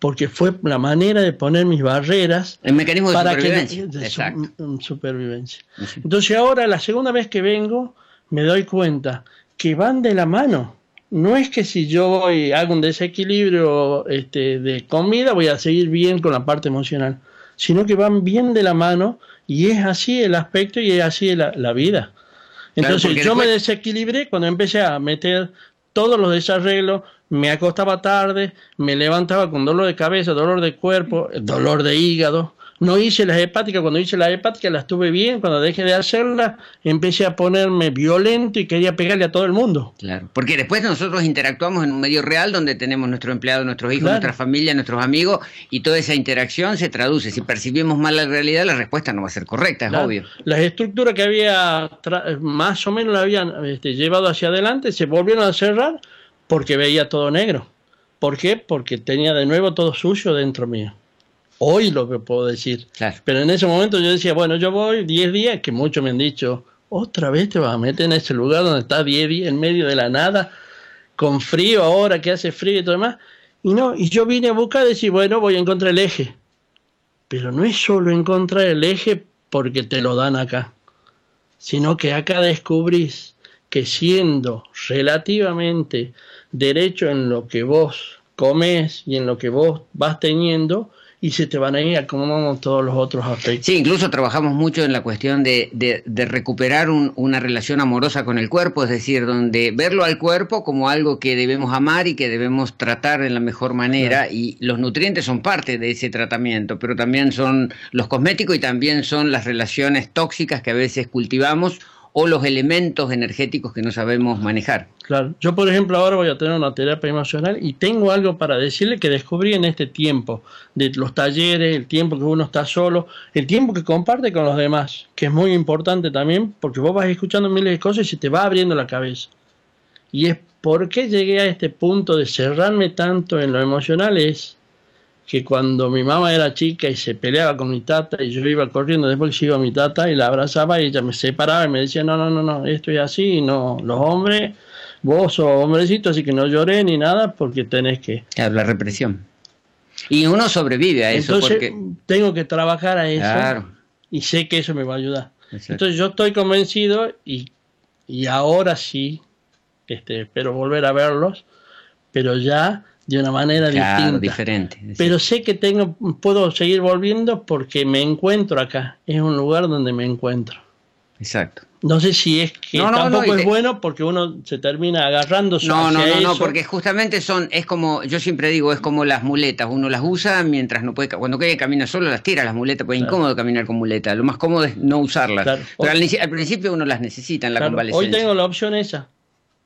Porque fue la manera de poner mis barreras. El mecanismo de para supervivencia. Que, de su- Exacto. mm, supervivencia. Entonces ahora, la segunda vez que vengo, me doy cuenta que van de la mano. No es que si yo voy, hago un desequilibrio este, de comida, voy a seguir bien con la parte emocional, sino que van bien de la mano y es así el aspecto y es así la, la vida. Claro, Entonces porque yo me después- desequilibré cuando empecé a meter todos los desarreglos, me acostaba tarde, me levantaba con dolor de cabeza, dolor de cuerpo, dolor de hígado. No hice las hepáticas, cuando hice las hepáticas las tuve bien, cuando dejé de hacerlas empecé a ponerme violento y quería pegarle a todo el mundo. Claro, porque después nosotros interactuamos en un medio real donde tenemos nuestro empleado, nuestros hijos, Claro. nuestra familia, nuestros amigos, y toda esa interacción se traduce. Si percibimos mal la realidad, la respuesta no va a ser correcta, es Claro. obvio. Las estructuras que había más o menos la habían este, llevado hacia adelante se volvieron a cerrar porque veía todo negro. ¿Por qué? Porque tenía de nuevo todo sucio dentro mío. Hoy lo que puedo decir. Pero en ese momento yo decía, bueno, yo voy 10 días, que muchos me han dicho, otra vez te vas a meter en ese lugar donde estás 10 días en medio de la nada, con frío ahora que hace frío y todo demás. Y no, y yo vine a buscar decir, bueno, voy a encontrar el eje. Pero no es solo encontrar el eje porque te lo dan acá, sino que acá descubrís que siendo relativamente derecho en lo que vos comes y en lo que vos vas teniendo, y se te van a ir acomodando todos los otros aspectos. Sí, incluso trabajamos mucho en la cuestión de, de, de recuperar un, una relación amorosa con el cuerpo, es decir, donde verlo al cuerpo como algo que debemos amar y que debemos tratar de la mejor manera, claro. y los nutrientes son parte de ese tratamiento, pero también son los cosméticos y también son las relaciones tóxicas que a veces cultivamos o los elementos energéticos que no sabemos manejar. Claro, yo por ejemplo ahora voy a tener una terapia emocional y tengo algo para decirle que descubrí en este tiempo de los talleres, el tiempo que uno está solo, el tiempo que comparte con los demás, que es muy importante también porque vos vas escuchando miles de cosas y se te va abriendo la cabeza. Y es por qué llegué a este punto de cerrarme tanto en lo emocional es que cuando mi mamá era chica y se peleaba con mi tata y yo iba corriendo después que se iba mi tata y la abrazaba y ella me separaba y me decía no, no, no, no, esto es así, no, los hombres, vos sos hombrecito así que no lloré ni nada porque tenés que... Claro, la represión. Y uno sobrevive a eso Entonces porque... tengo que trabajar a eso Claro. y sé que eso me va a ayudar. Exacto. Entonces yo estoy convencido y, y ahora sí, este, espero volver a verlos, pero ya de una manera Claro, distinta. diferente. Pero sé que tengo, puedo seguir volviendo porque me encuentro acá. Es un lugar donde me encuentro. Exacto. No sé si es que No, no, tampoco no, es bueno porque uno se termina agarrando No, no, hacia no, no, eso. porque justamente son, es como, yo siempre digo, es como las muletas, uno las usa mientras no puede, cuando quiere caminar solo las tira las muletas, porque es incómodo caminar con muleta, lo más cómodo es no usarlas. Claro. Pero al, Hoy- inici- al principio uno las necesita en la Claro, convalecencia. hoy tengo la opción esa.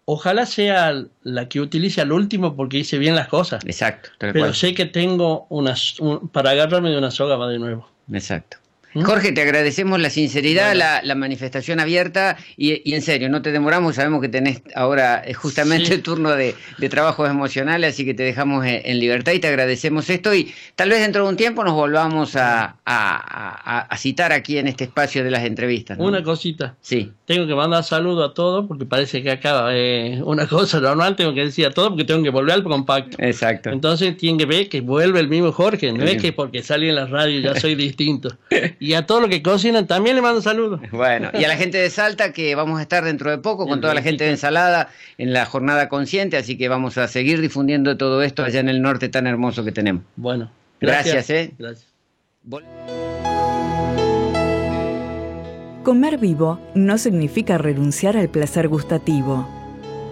Ojalá sea la que utilice al último porque hice bien las cosas. Exacto, Pero cual. sé que tengo unas, un- para agarrarme de una soga va de nuevo. Exacto. ¿Mm? Jorge, te agradecemos la sinceridad, Bueno. la, la manifestación abierta y, y en serio, no te demoramos, sabemos que tenés ahora eh, justamente Sí. el turno de, de trabajos emocionales, así que te dejamos eh, en libertad y te agradecemos esto y tal vez dentro de un tiempo nos volvamos a, a- a- a citar aquí en este espacio de las entrevistas. ¿no? Una cosita. Sí, Tengo que mandar saludo a todos porque parece que acá eh, una cosa normal tengo que decir a todos porque tengo que volver al compacto. exacto. Entonces tienen que ver que vuelve el mismo Jorge, no Sí. es que porque salí en la radio ya soy distinto. Y a todos los que cocinan también le mando saludos. Bueno, y a la gente de Salta que vamos a estar dentro de poco con toda la gente de Ensalada en la jornada consciente, así que vamos a seguir difundiendo todo esto allá en el norte tan hermoso que tenemos. Bueno, Gracias, ¿eh? Gracias. Comer vivo no significa renunciar al placer gustativo.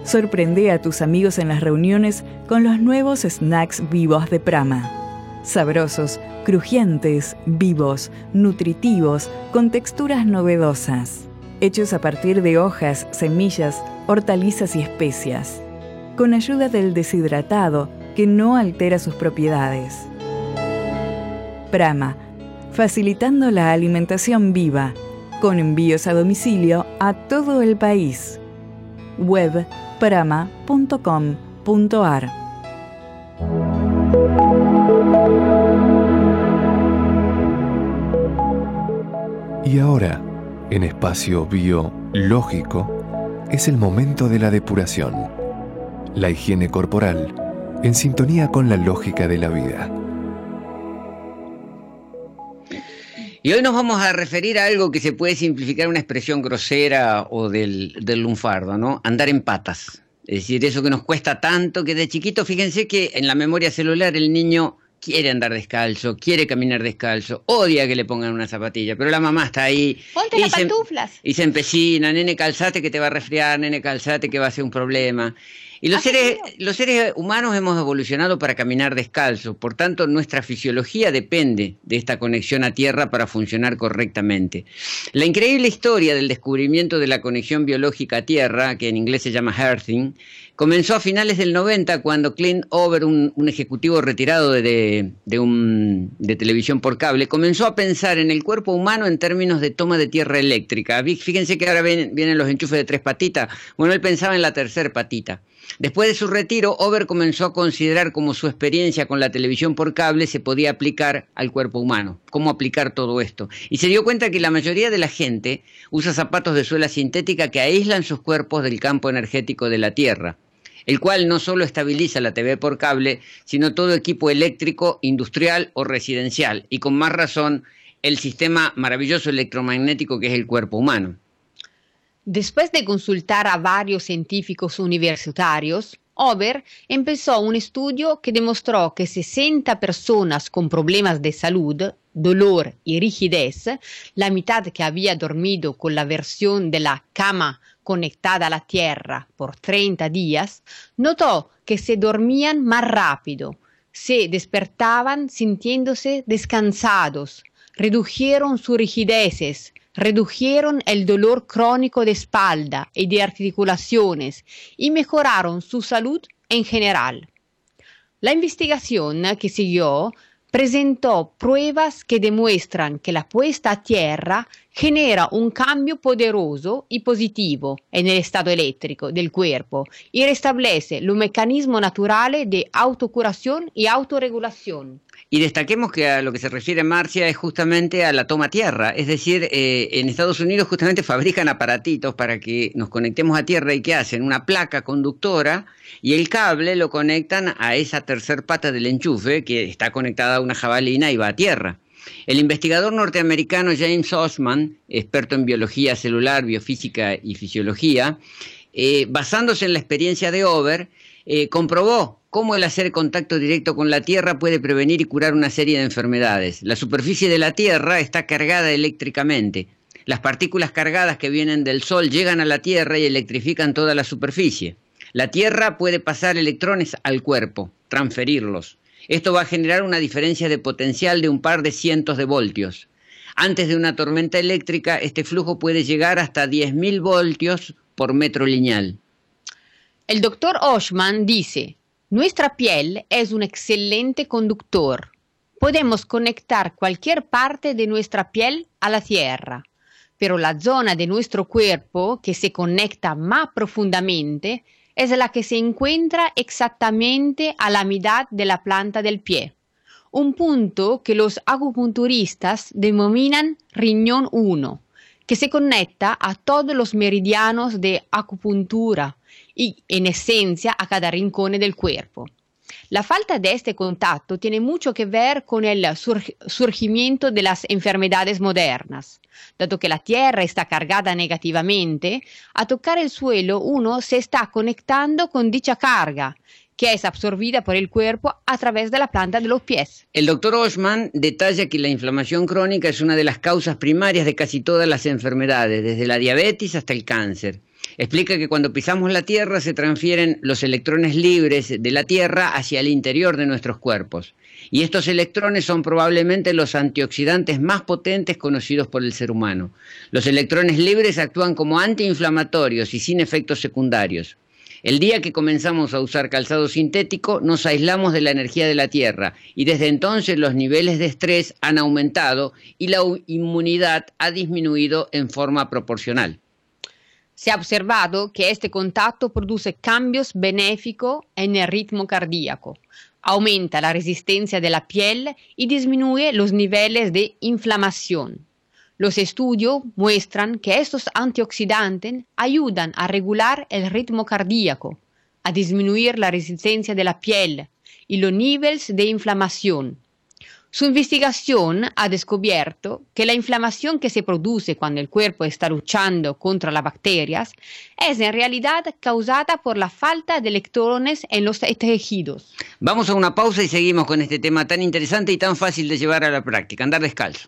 Sorprende a tus amigos en las reuniones con los nuevos snacks vivos de Prama. Sabrosos, crujientes, vivos, nutritivos, con texturas novedosas. Hechos a partir de hojas, semillas, hortalizas y especias. Con ayuda del deshidratado que no altera sus propiedades. Prama, facilitando la alimentación viva, con envíos a domicilio a todo el país. Web prama.com.ar Y ahora, en espacio biológico, es el momento de la depuración. La higiene corporal, en sintonía con la lógica de la vida. Y hoy nos vamos a referir a algo que se puede simplificar una expresión grosera o del, del lunfardo, ¿no? Andar en patas. Es decir, eso que nos cuesta tanto que de chiquito, fíjense que en la memoria celular el niño quiere andar descalzo, quiere caminar descalzo, odia que le pongan una zapatilla, pero la mamá está ahí. Ponte y las se- pantuflas. Y se empecina, nene, calzate que te va a resfriar, nene, calzate que va a ser un problema. Y los seres, los seres humanos hemos evolucionado para caminar descalzos, por tanto nuestra fisiología depende de esta conexión a tierra para funcionar correctamente. La increíble historia del descubrimiento de la conexión biológica a tierra, que en inglés se llama Earthing, comenzó a finales del 90 cuando Clint Over, un, ejecutivo retirado de, de- un- de televisión por cable, comenzó a pensar en el cuerpo humano en términos de toma de tierra eléctrica. Fíjense que ahora vienen los enchufes de tres patitas. Bueno, él pensaba en la tercera patita. Después de su retiro, Over comenzó a considerar cómo su experiencia con la televisión por cable se podía aplicar al cuerpo humano, cómo aplicar todo esto. Y se dio cuenta que la mayoría de la gente usa zapatos de suela sintética que aíslan sus cuerpos del campo energético de la Tierra, el cual no solo estabiliza la TV por cable, sino todo equipo eléctrico, industrial o residencial, y con más razón el sistema maravilloso electromagnético que es el cuerpo humano. Después de consultar a varios científicos universitarios, Ober empezó un estudio que demostró que 60 personas con problemas de salud, dolor y rigidez, la mitad que había dormido con la versión de la cama conectada a la tierra por 30 días, notó que se dormían más rápido, se despertaban sintiéndose descansados, redujeron sus rigideces, redujeron el dolor crónico de espalda y de articulaciones y mejoraron su salud en general. La investigación que siguió presentó pruebas que demuestran que la puesta a tierra genera un cambio poderoso y positivo en el estado eléctrico del cuerpo y restablece los mecanismos naturales de autocuración y autorregulación. Y destaquemos que a lo que se refiere Marcia es justamente a la toma tierra, es decir, eh, en Estados Unidos justamente fabrican aparatitos para que nos conectemos a tierra y que hacen una placa conductora y el cable lo conectan a esa tercer pata del enchufe que está conectada a una jabalina y va a tierra. El investigador norteamericano James Osman, experto en biología celular, biofísica y fisiología, eh, basándose en la experiencia de Over, eh, comprobó cómo el hacer contacto directo con la Tierra puede prevenir y curar una serie de enfermedades. La superficie de la Tierra está cargada eléctricamente. Las partículas cargadas que vienen del Sol llegan a la Tierra y electrifican toda la superficie. La Tierra puede pasar electrones al cuerpo, transferirlos. Esto va a generar una diferencia de potencial de un par de cientos de voltios. Antes de una tormenta eléctrica, este flujo puede llegar hasta 10.000 voltios por metro lineal. El doctor Oshman dice, nuestra piel es un excelente conductor. Podemos conectar cualquier parte de nuestra piel a la tierra, pero la zona de nuestro cuerpo que se conecta más profundamente es la que se encuentra exactamente a la mitad de la planta del pie, un punto que los acupunturistas denominan riñón 1, que se conecta a todos los meridianos de acupuntura y en esencia a cada rincón del cuerpo. La falta de este contacto tiene mucho que ver con el surgimiento de las enfermedades modernas. Dado que la Tierra está cargada negativamente, a tocar el suelo uno se está conectando con dicha carga, que es absorbida por el cuerpo a través de la planta de los pies. El doctor Osman detalla que la inflamación crónica es una de las causas primarias de casi todas las enfermedades, desde la diabetes hasta el cáncer. Explica que cuando pisamos la Tierra se transfieren los electrones libres de la Tierra hacia el interior de nuestros cuerpos. Y estos electrones son probablemente los antioxidantes más potentes conocidos por el ser humano. Los electrones libres actúan como antiinflamatorios y sin efectos secundarios. El día que comenzamos a usar calzado sintético, nos aislamos de la energía de la Tierra y desde entonces los niveles de estrés han aumentado y la inmunidad ha disminuido en forma proporcional. Se ha observado que este contacto produce cambios benéficos en el ritmo cardíaco, aumenta la resistencia de la piel y disminuye los niveles de inflamación. Los estudios muestran que estos antioxidantes ayudan a regular el ritmo cardíaco, a disminuir la resistencia de la piel y los niveles de inflamación, su investigación ha descubierto que la inflamación que se produce cuando el cuerpo está luchando contra las bacterias es en realidad causada por la falta de electrones en los tejidos. Vamos a una pausa y seguimos con este tema tan interesante y tan fácil de llevar a la práctica, andar descalzo.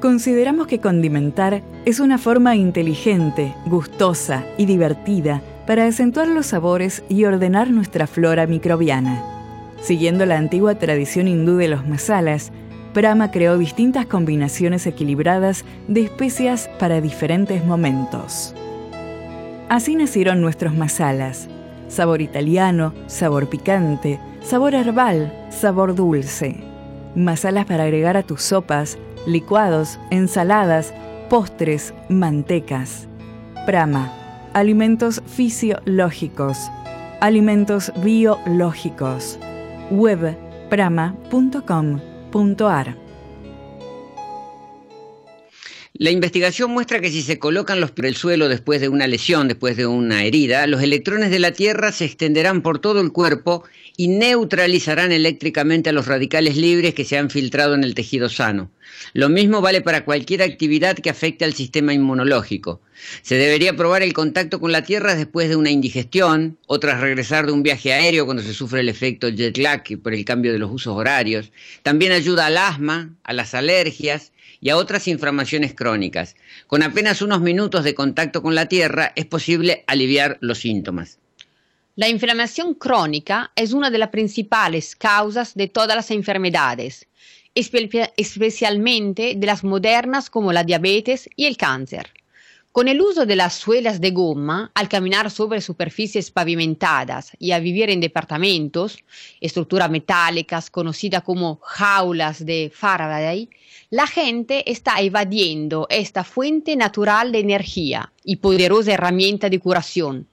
Consideramos que condimentar es una forma inteligente, gustosa y divertida para acentuar los sabores y ordenar nuestra flora microbiana. Siguiendo la antigua tradición hindú de los masalas, Brahma creó distintas combinaciones equilibradas de especias para diferentes momentos. Así nacieron nuestros masalas, sabor italiano, sabor picante, sabor herbal, sabor dulce. Masalas para agregar a tus sopas, licuados, ensaladas, postres, mantecas. Prama alimentos fisiológicos, alimentos biológicos. webprama.com.ar La investigación muestra que si se colocan los por el suelo después de una lesión, después de una herida, los electrones de la Tierra se extenderán por todo el cuerpo y neutralizarán eléctricamente a los radicales libres que se han filtrado en el tejido sano. Lo mismo vale para cualquier actividad que afecte al sistema inmunológico. Se debería probar el contacto con la Tierra después de una indigestión, o tras regresar de un viaje aéreo cuando se sufre el efecto jet lag por el cambio de los usos horarios. También ayuda al asma, a las alergias y a otras inflamaciones crónicas. Con apenas unos minutos de contacto con la Tierra es posible aliviar los síntomas. La inflamación crónica es una de las principales causas de todas las enfermedades, especialmente de las modernas como la diabetes y el cáncer. Con el uso de las suelas de goma, al caminar sobre superficies pavimentadas y a vivir en departamentos, estructuras metálicas conocidas como jaulas de Faraday, la gente está evadiendo esta fuente natural de energía y poderosa herramienta de curación.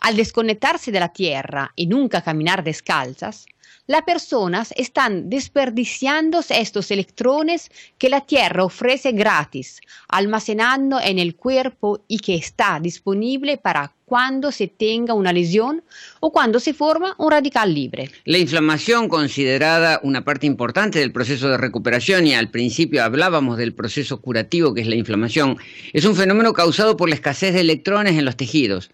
Al desconectarse de la tierra y nunca caminar descalzas, las personas están desperdiciando estos electrones que la Tierra ofrece gratis, almacenando en el cuerpo y que está disponible para cuando se tenga una lesión o cuando se forma un radical libre. La inflamación, considerada una parte importante del proceso de recuperación, y al principio hablábamos del proceso curativo que es la inflamación, es un fenómeno causado por la escasez de electrones en los tejidos.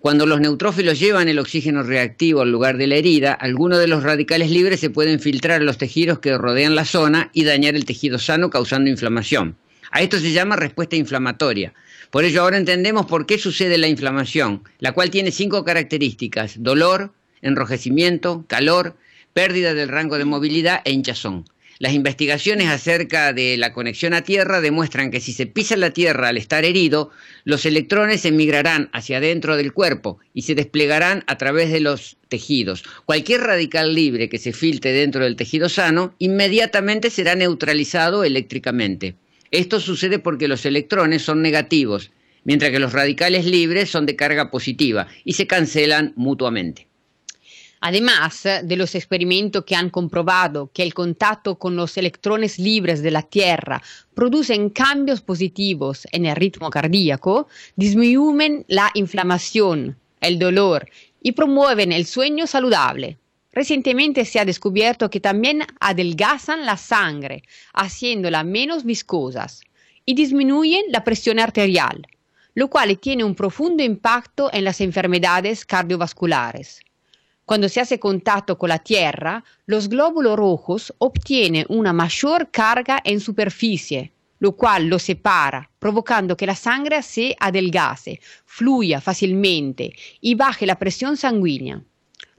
Cuando los neutrófilos llevan el oxígeno reactivo al lugar de la herida, algunos de los radicales libres se pueden filtrar a los tejidos que rodean la zona y dañar el tejido sano causando inflamación. A esto se llama respuesta inflamatoria. Por ello ahora entendemos por qué sucede la inflamación, la cual tiene cinco características, dolor, enrojecimiento, calor, pérdida del rango de movilidad e hinchazón. Las investigaciones acerca de la conexión a Tierra demuestran que si se pisa la Tierra al estar herido, los electrones emigrarán hacia adentro del cuerpo y se desplegarán a través de los tejidos. Cualquier radical libre que se filtre dentro del tejido sano inmediatamente será neutralizado eléctricamente. Esto sucede porque los electrones son negativos, mientras que los radicales libres son de carga positiva y se cancelan mutuamente. Además de los experimentos que han comprobado que el contacto con los electrones libres de la Tierra producen cambios positivos en el ritmo cardíaco, disminuyen la inflamación, el dolor y promueven el sueño saludable. Recientemente se ha descubierto que también adelgazan la sangre, haciéndola menos viscosa, y disminuyen la presión arterial, lo cual tiene un profundo impacto en las enfermedades cardiovasculares. Cuando se hace contacto con la Tierra, los glóbulos rojos obtienen una mayor carga en superficie, lo cual lo separa, provocando que la sangre se adelgace, fluya fácilmente y baje la presión sanguínea.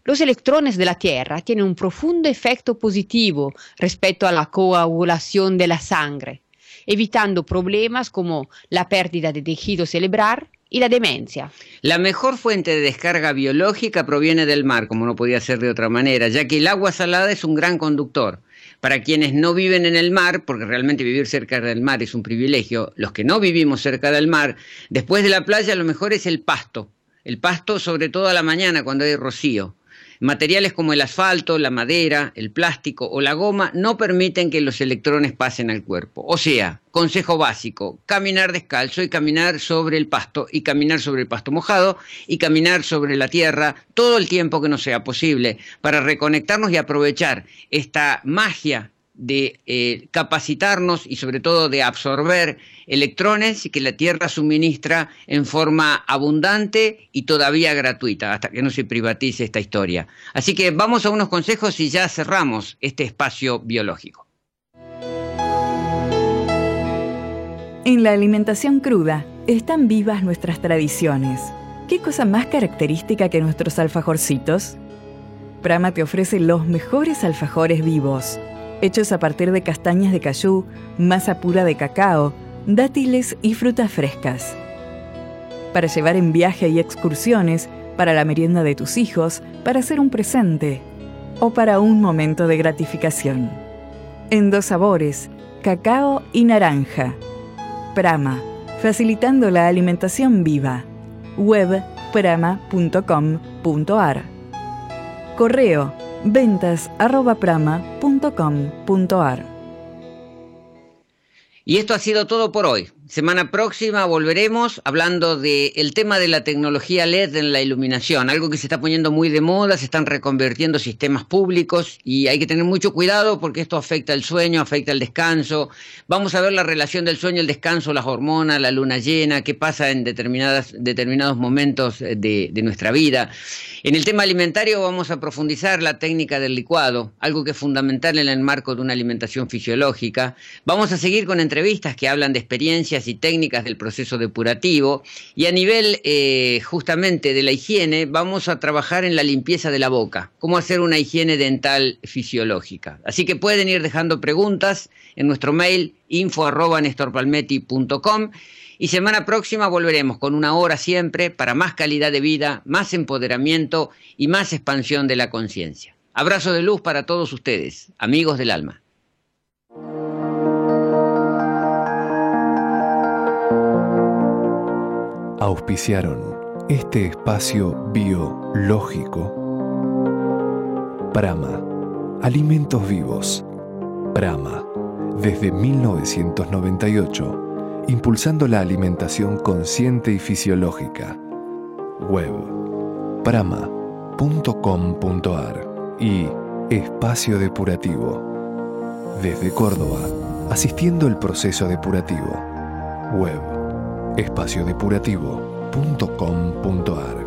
Los electrones de la Tierra tienen un profundo efecto positivo respecto a la coagulación de la sangre, evitando problemas como la pérdida de tejido cerebral y la demencia. La mejor fuente de descarga biológica proviene del mar, como no podía ser de otra manera, ya que el agua salada es un gran conductor. Para quienes no viven en el mar, porque realmente vivir cerca del mar es un privilegio, los que no vivimos cerca del mar, después de la playa lo mejor es el pasto. El pasto sobre todo a la mañana cuando hay rocío. Materiales como el asfalto, la madera, el plástico o la goma no permiten que los electrones pasen al cuerpo. O sea, consejo básico, caminar descalzo y caminar sobre el pasto y caminar sobre el pasto mojado y caminar sobre la tierra todo el tiempo que nos sea posible para reconectarnos y aprovechar esta magia de eh, capacitarnos y sobre todo de absorber electrones que la Tierra suministra en forma abundante y todavía gratuita, hasta que no se privatice esta historia. Así que vamos a unos consejos y ya cerramos este espacio biológico. En la alimentación cruda están vivas nuestras tradiciones. ¿Qué cosa más característica que nuestros alfajorcitos? Prama te ofrece los mejores alfajores vivos hechos a partir de castañas de cayú, masa pura de cacao, dátiles y frutas frescas. Para llevar en viaje y excursiones, para la merienda de tus hijos, para hacer un presente o para un momento de gratificación. En dos sabores, cacao y naranja. Prama, facilitando la alimentación viva. Web prama.com.ar. Correo ventas.prama.com.ar. Y esto ha sido todo por hoy. Semana próxima volveremos hablando del tema de la tecnología LED en la iluminación, algo que se está poniendo muy de moda, se están reconvirtiendo sistemas públicos y hay que tener mucho cuidado porque esto afecta el sueño, afecta el descanso. Vamos a ver la relación del sueño, el descanso, las hormonas, la luna llena, qué pasa en determinadas, determinados momentos de, de nuestra vida. En el tema alimentario vamos a profundizar la técnica del licuado, algo que es fundamental en el marco de una alimentación fisiológica. Vamos a seguir con entrevistas que hablan de experiencias y técnicas del proceso depurativo y a nivel eh, justamente de la higiene vamos a trabajar en la limpieza de la boca, cómo hacer una higiene dental fisiológica. Así que pueden ir dejando preguntas en nuestro mail info y semana próxima volveremos con una hora siempre para más calidad de vida, más empoderamiento y más expansión de la conciencia. Abrazo de luz para todos ustedes, amigos del alma. Auspiciaron este espacio biológico. Prama, Alimentos Vivos. Prama, desde 1998, impulsando la alimentación consciente y fisiológica. Web, prama.com.ar y Espacio Depurativo. Desde Córdoba, asistiendo el proceso depurativo. Web espaciodepurativo.com.ar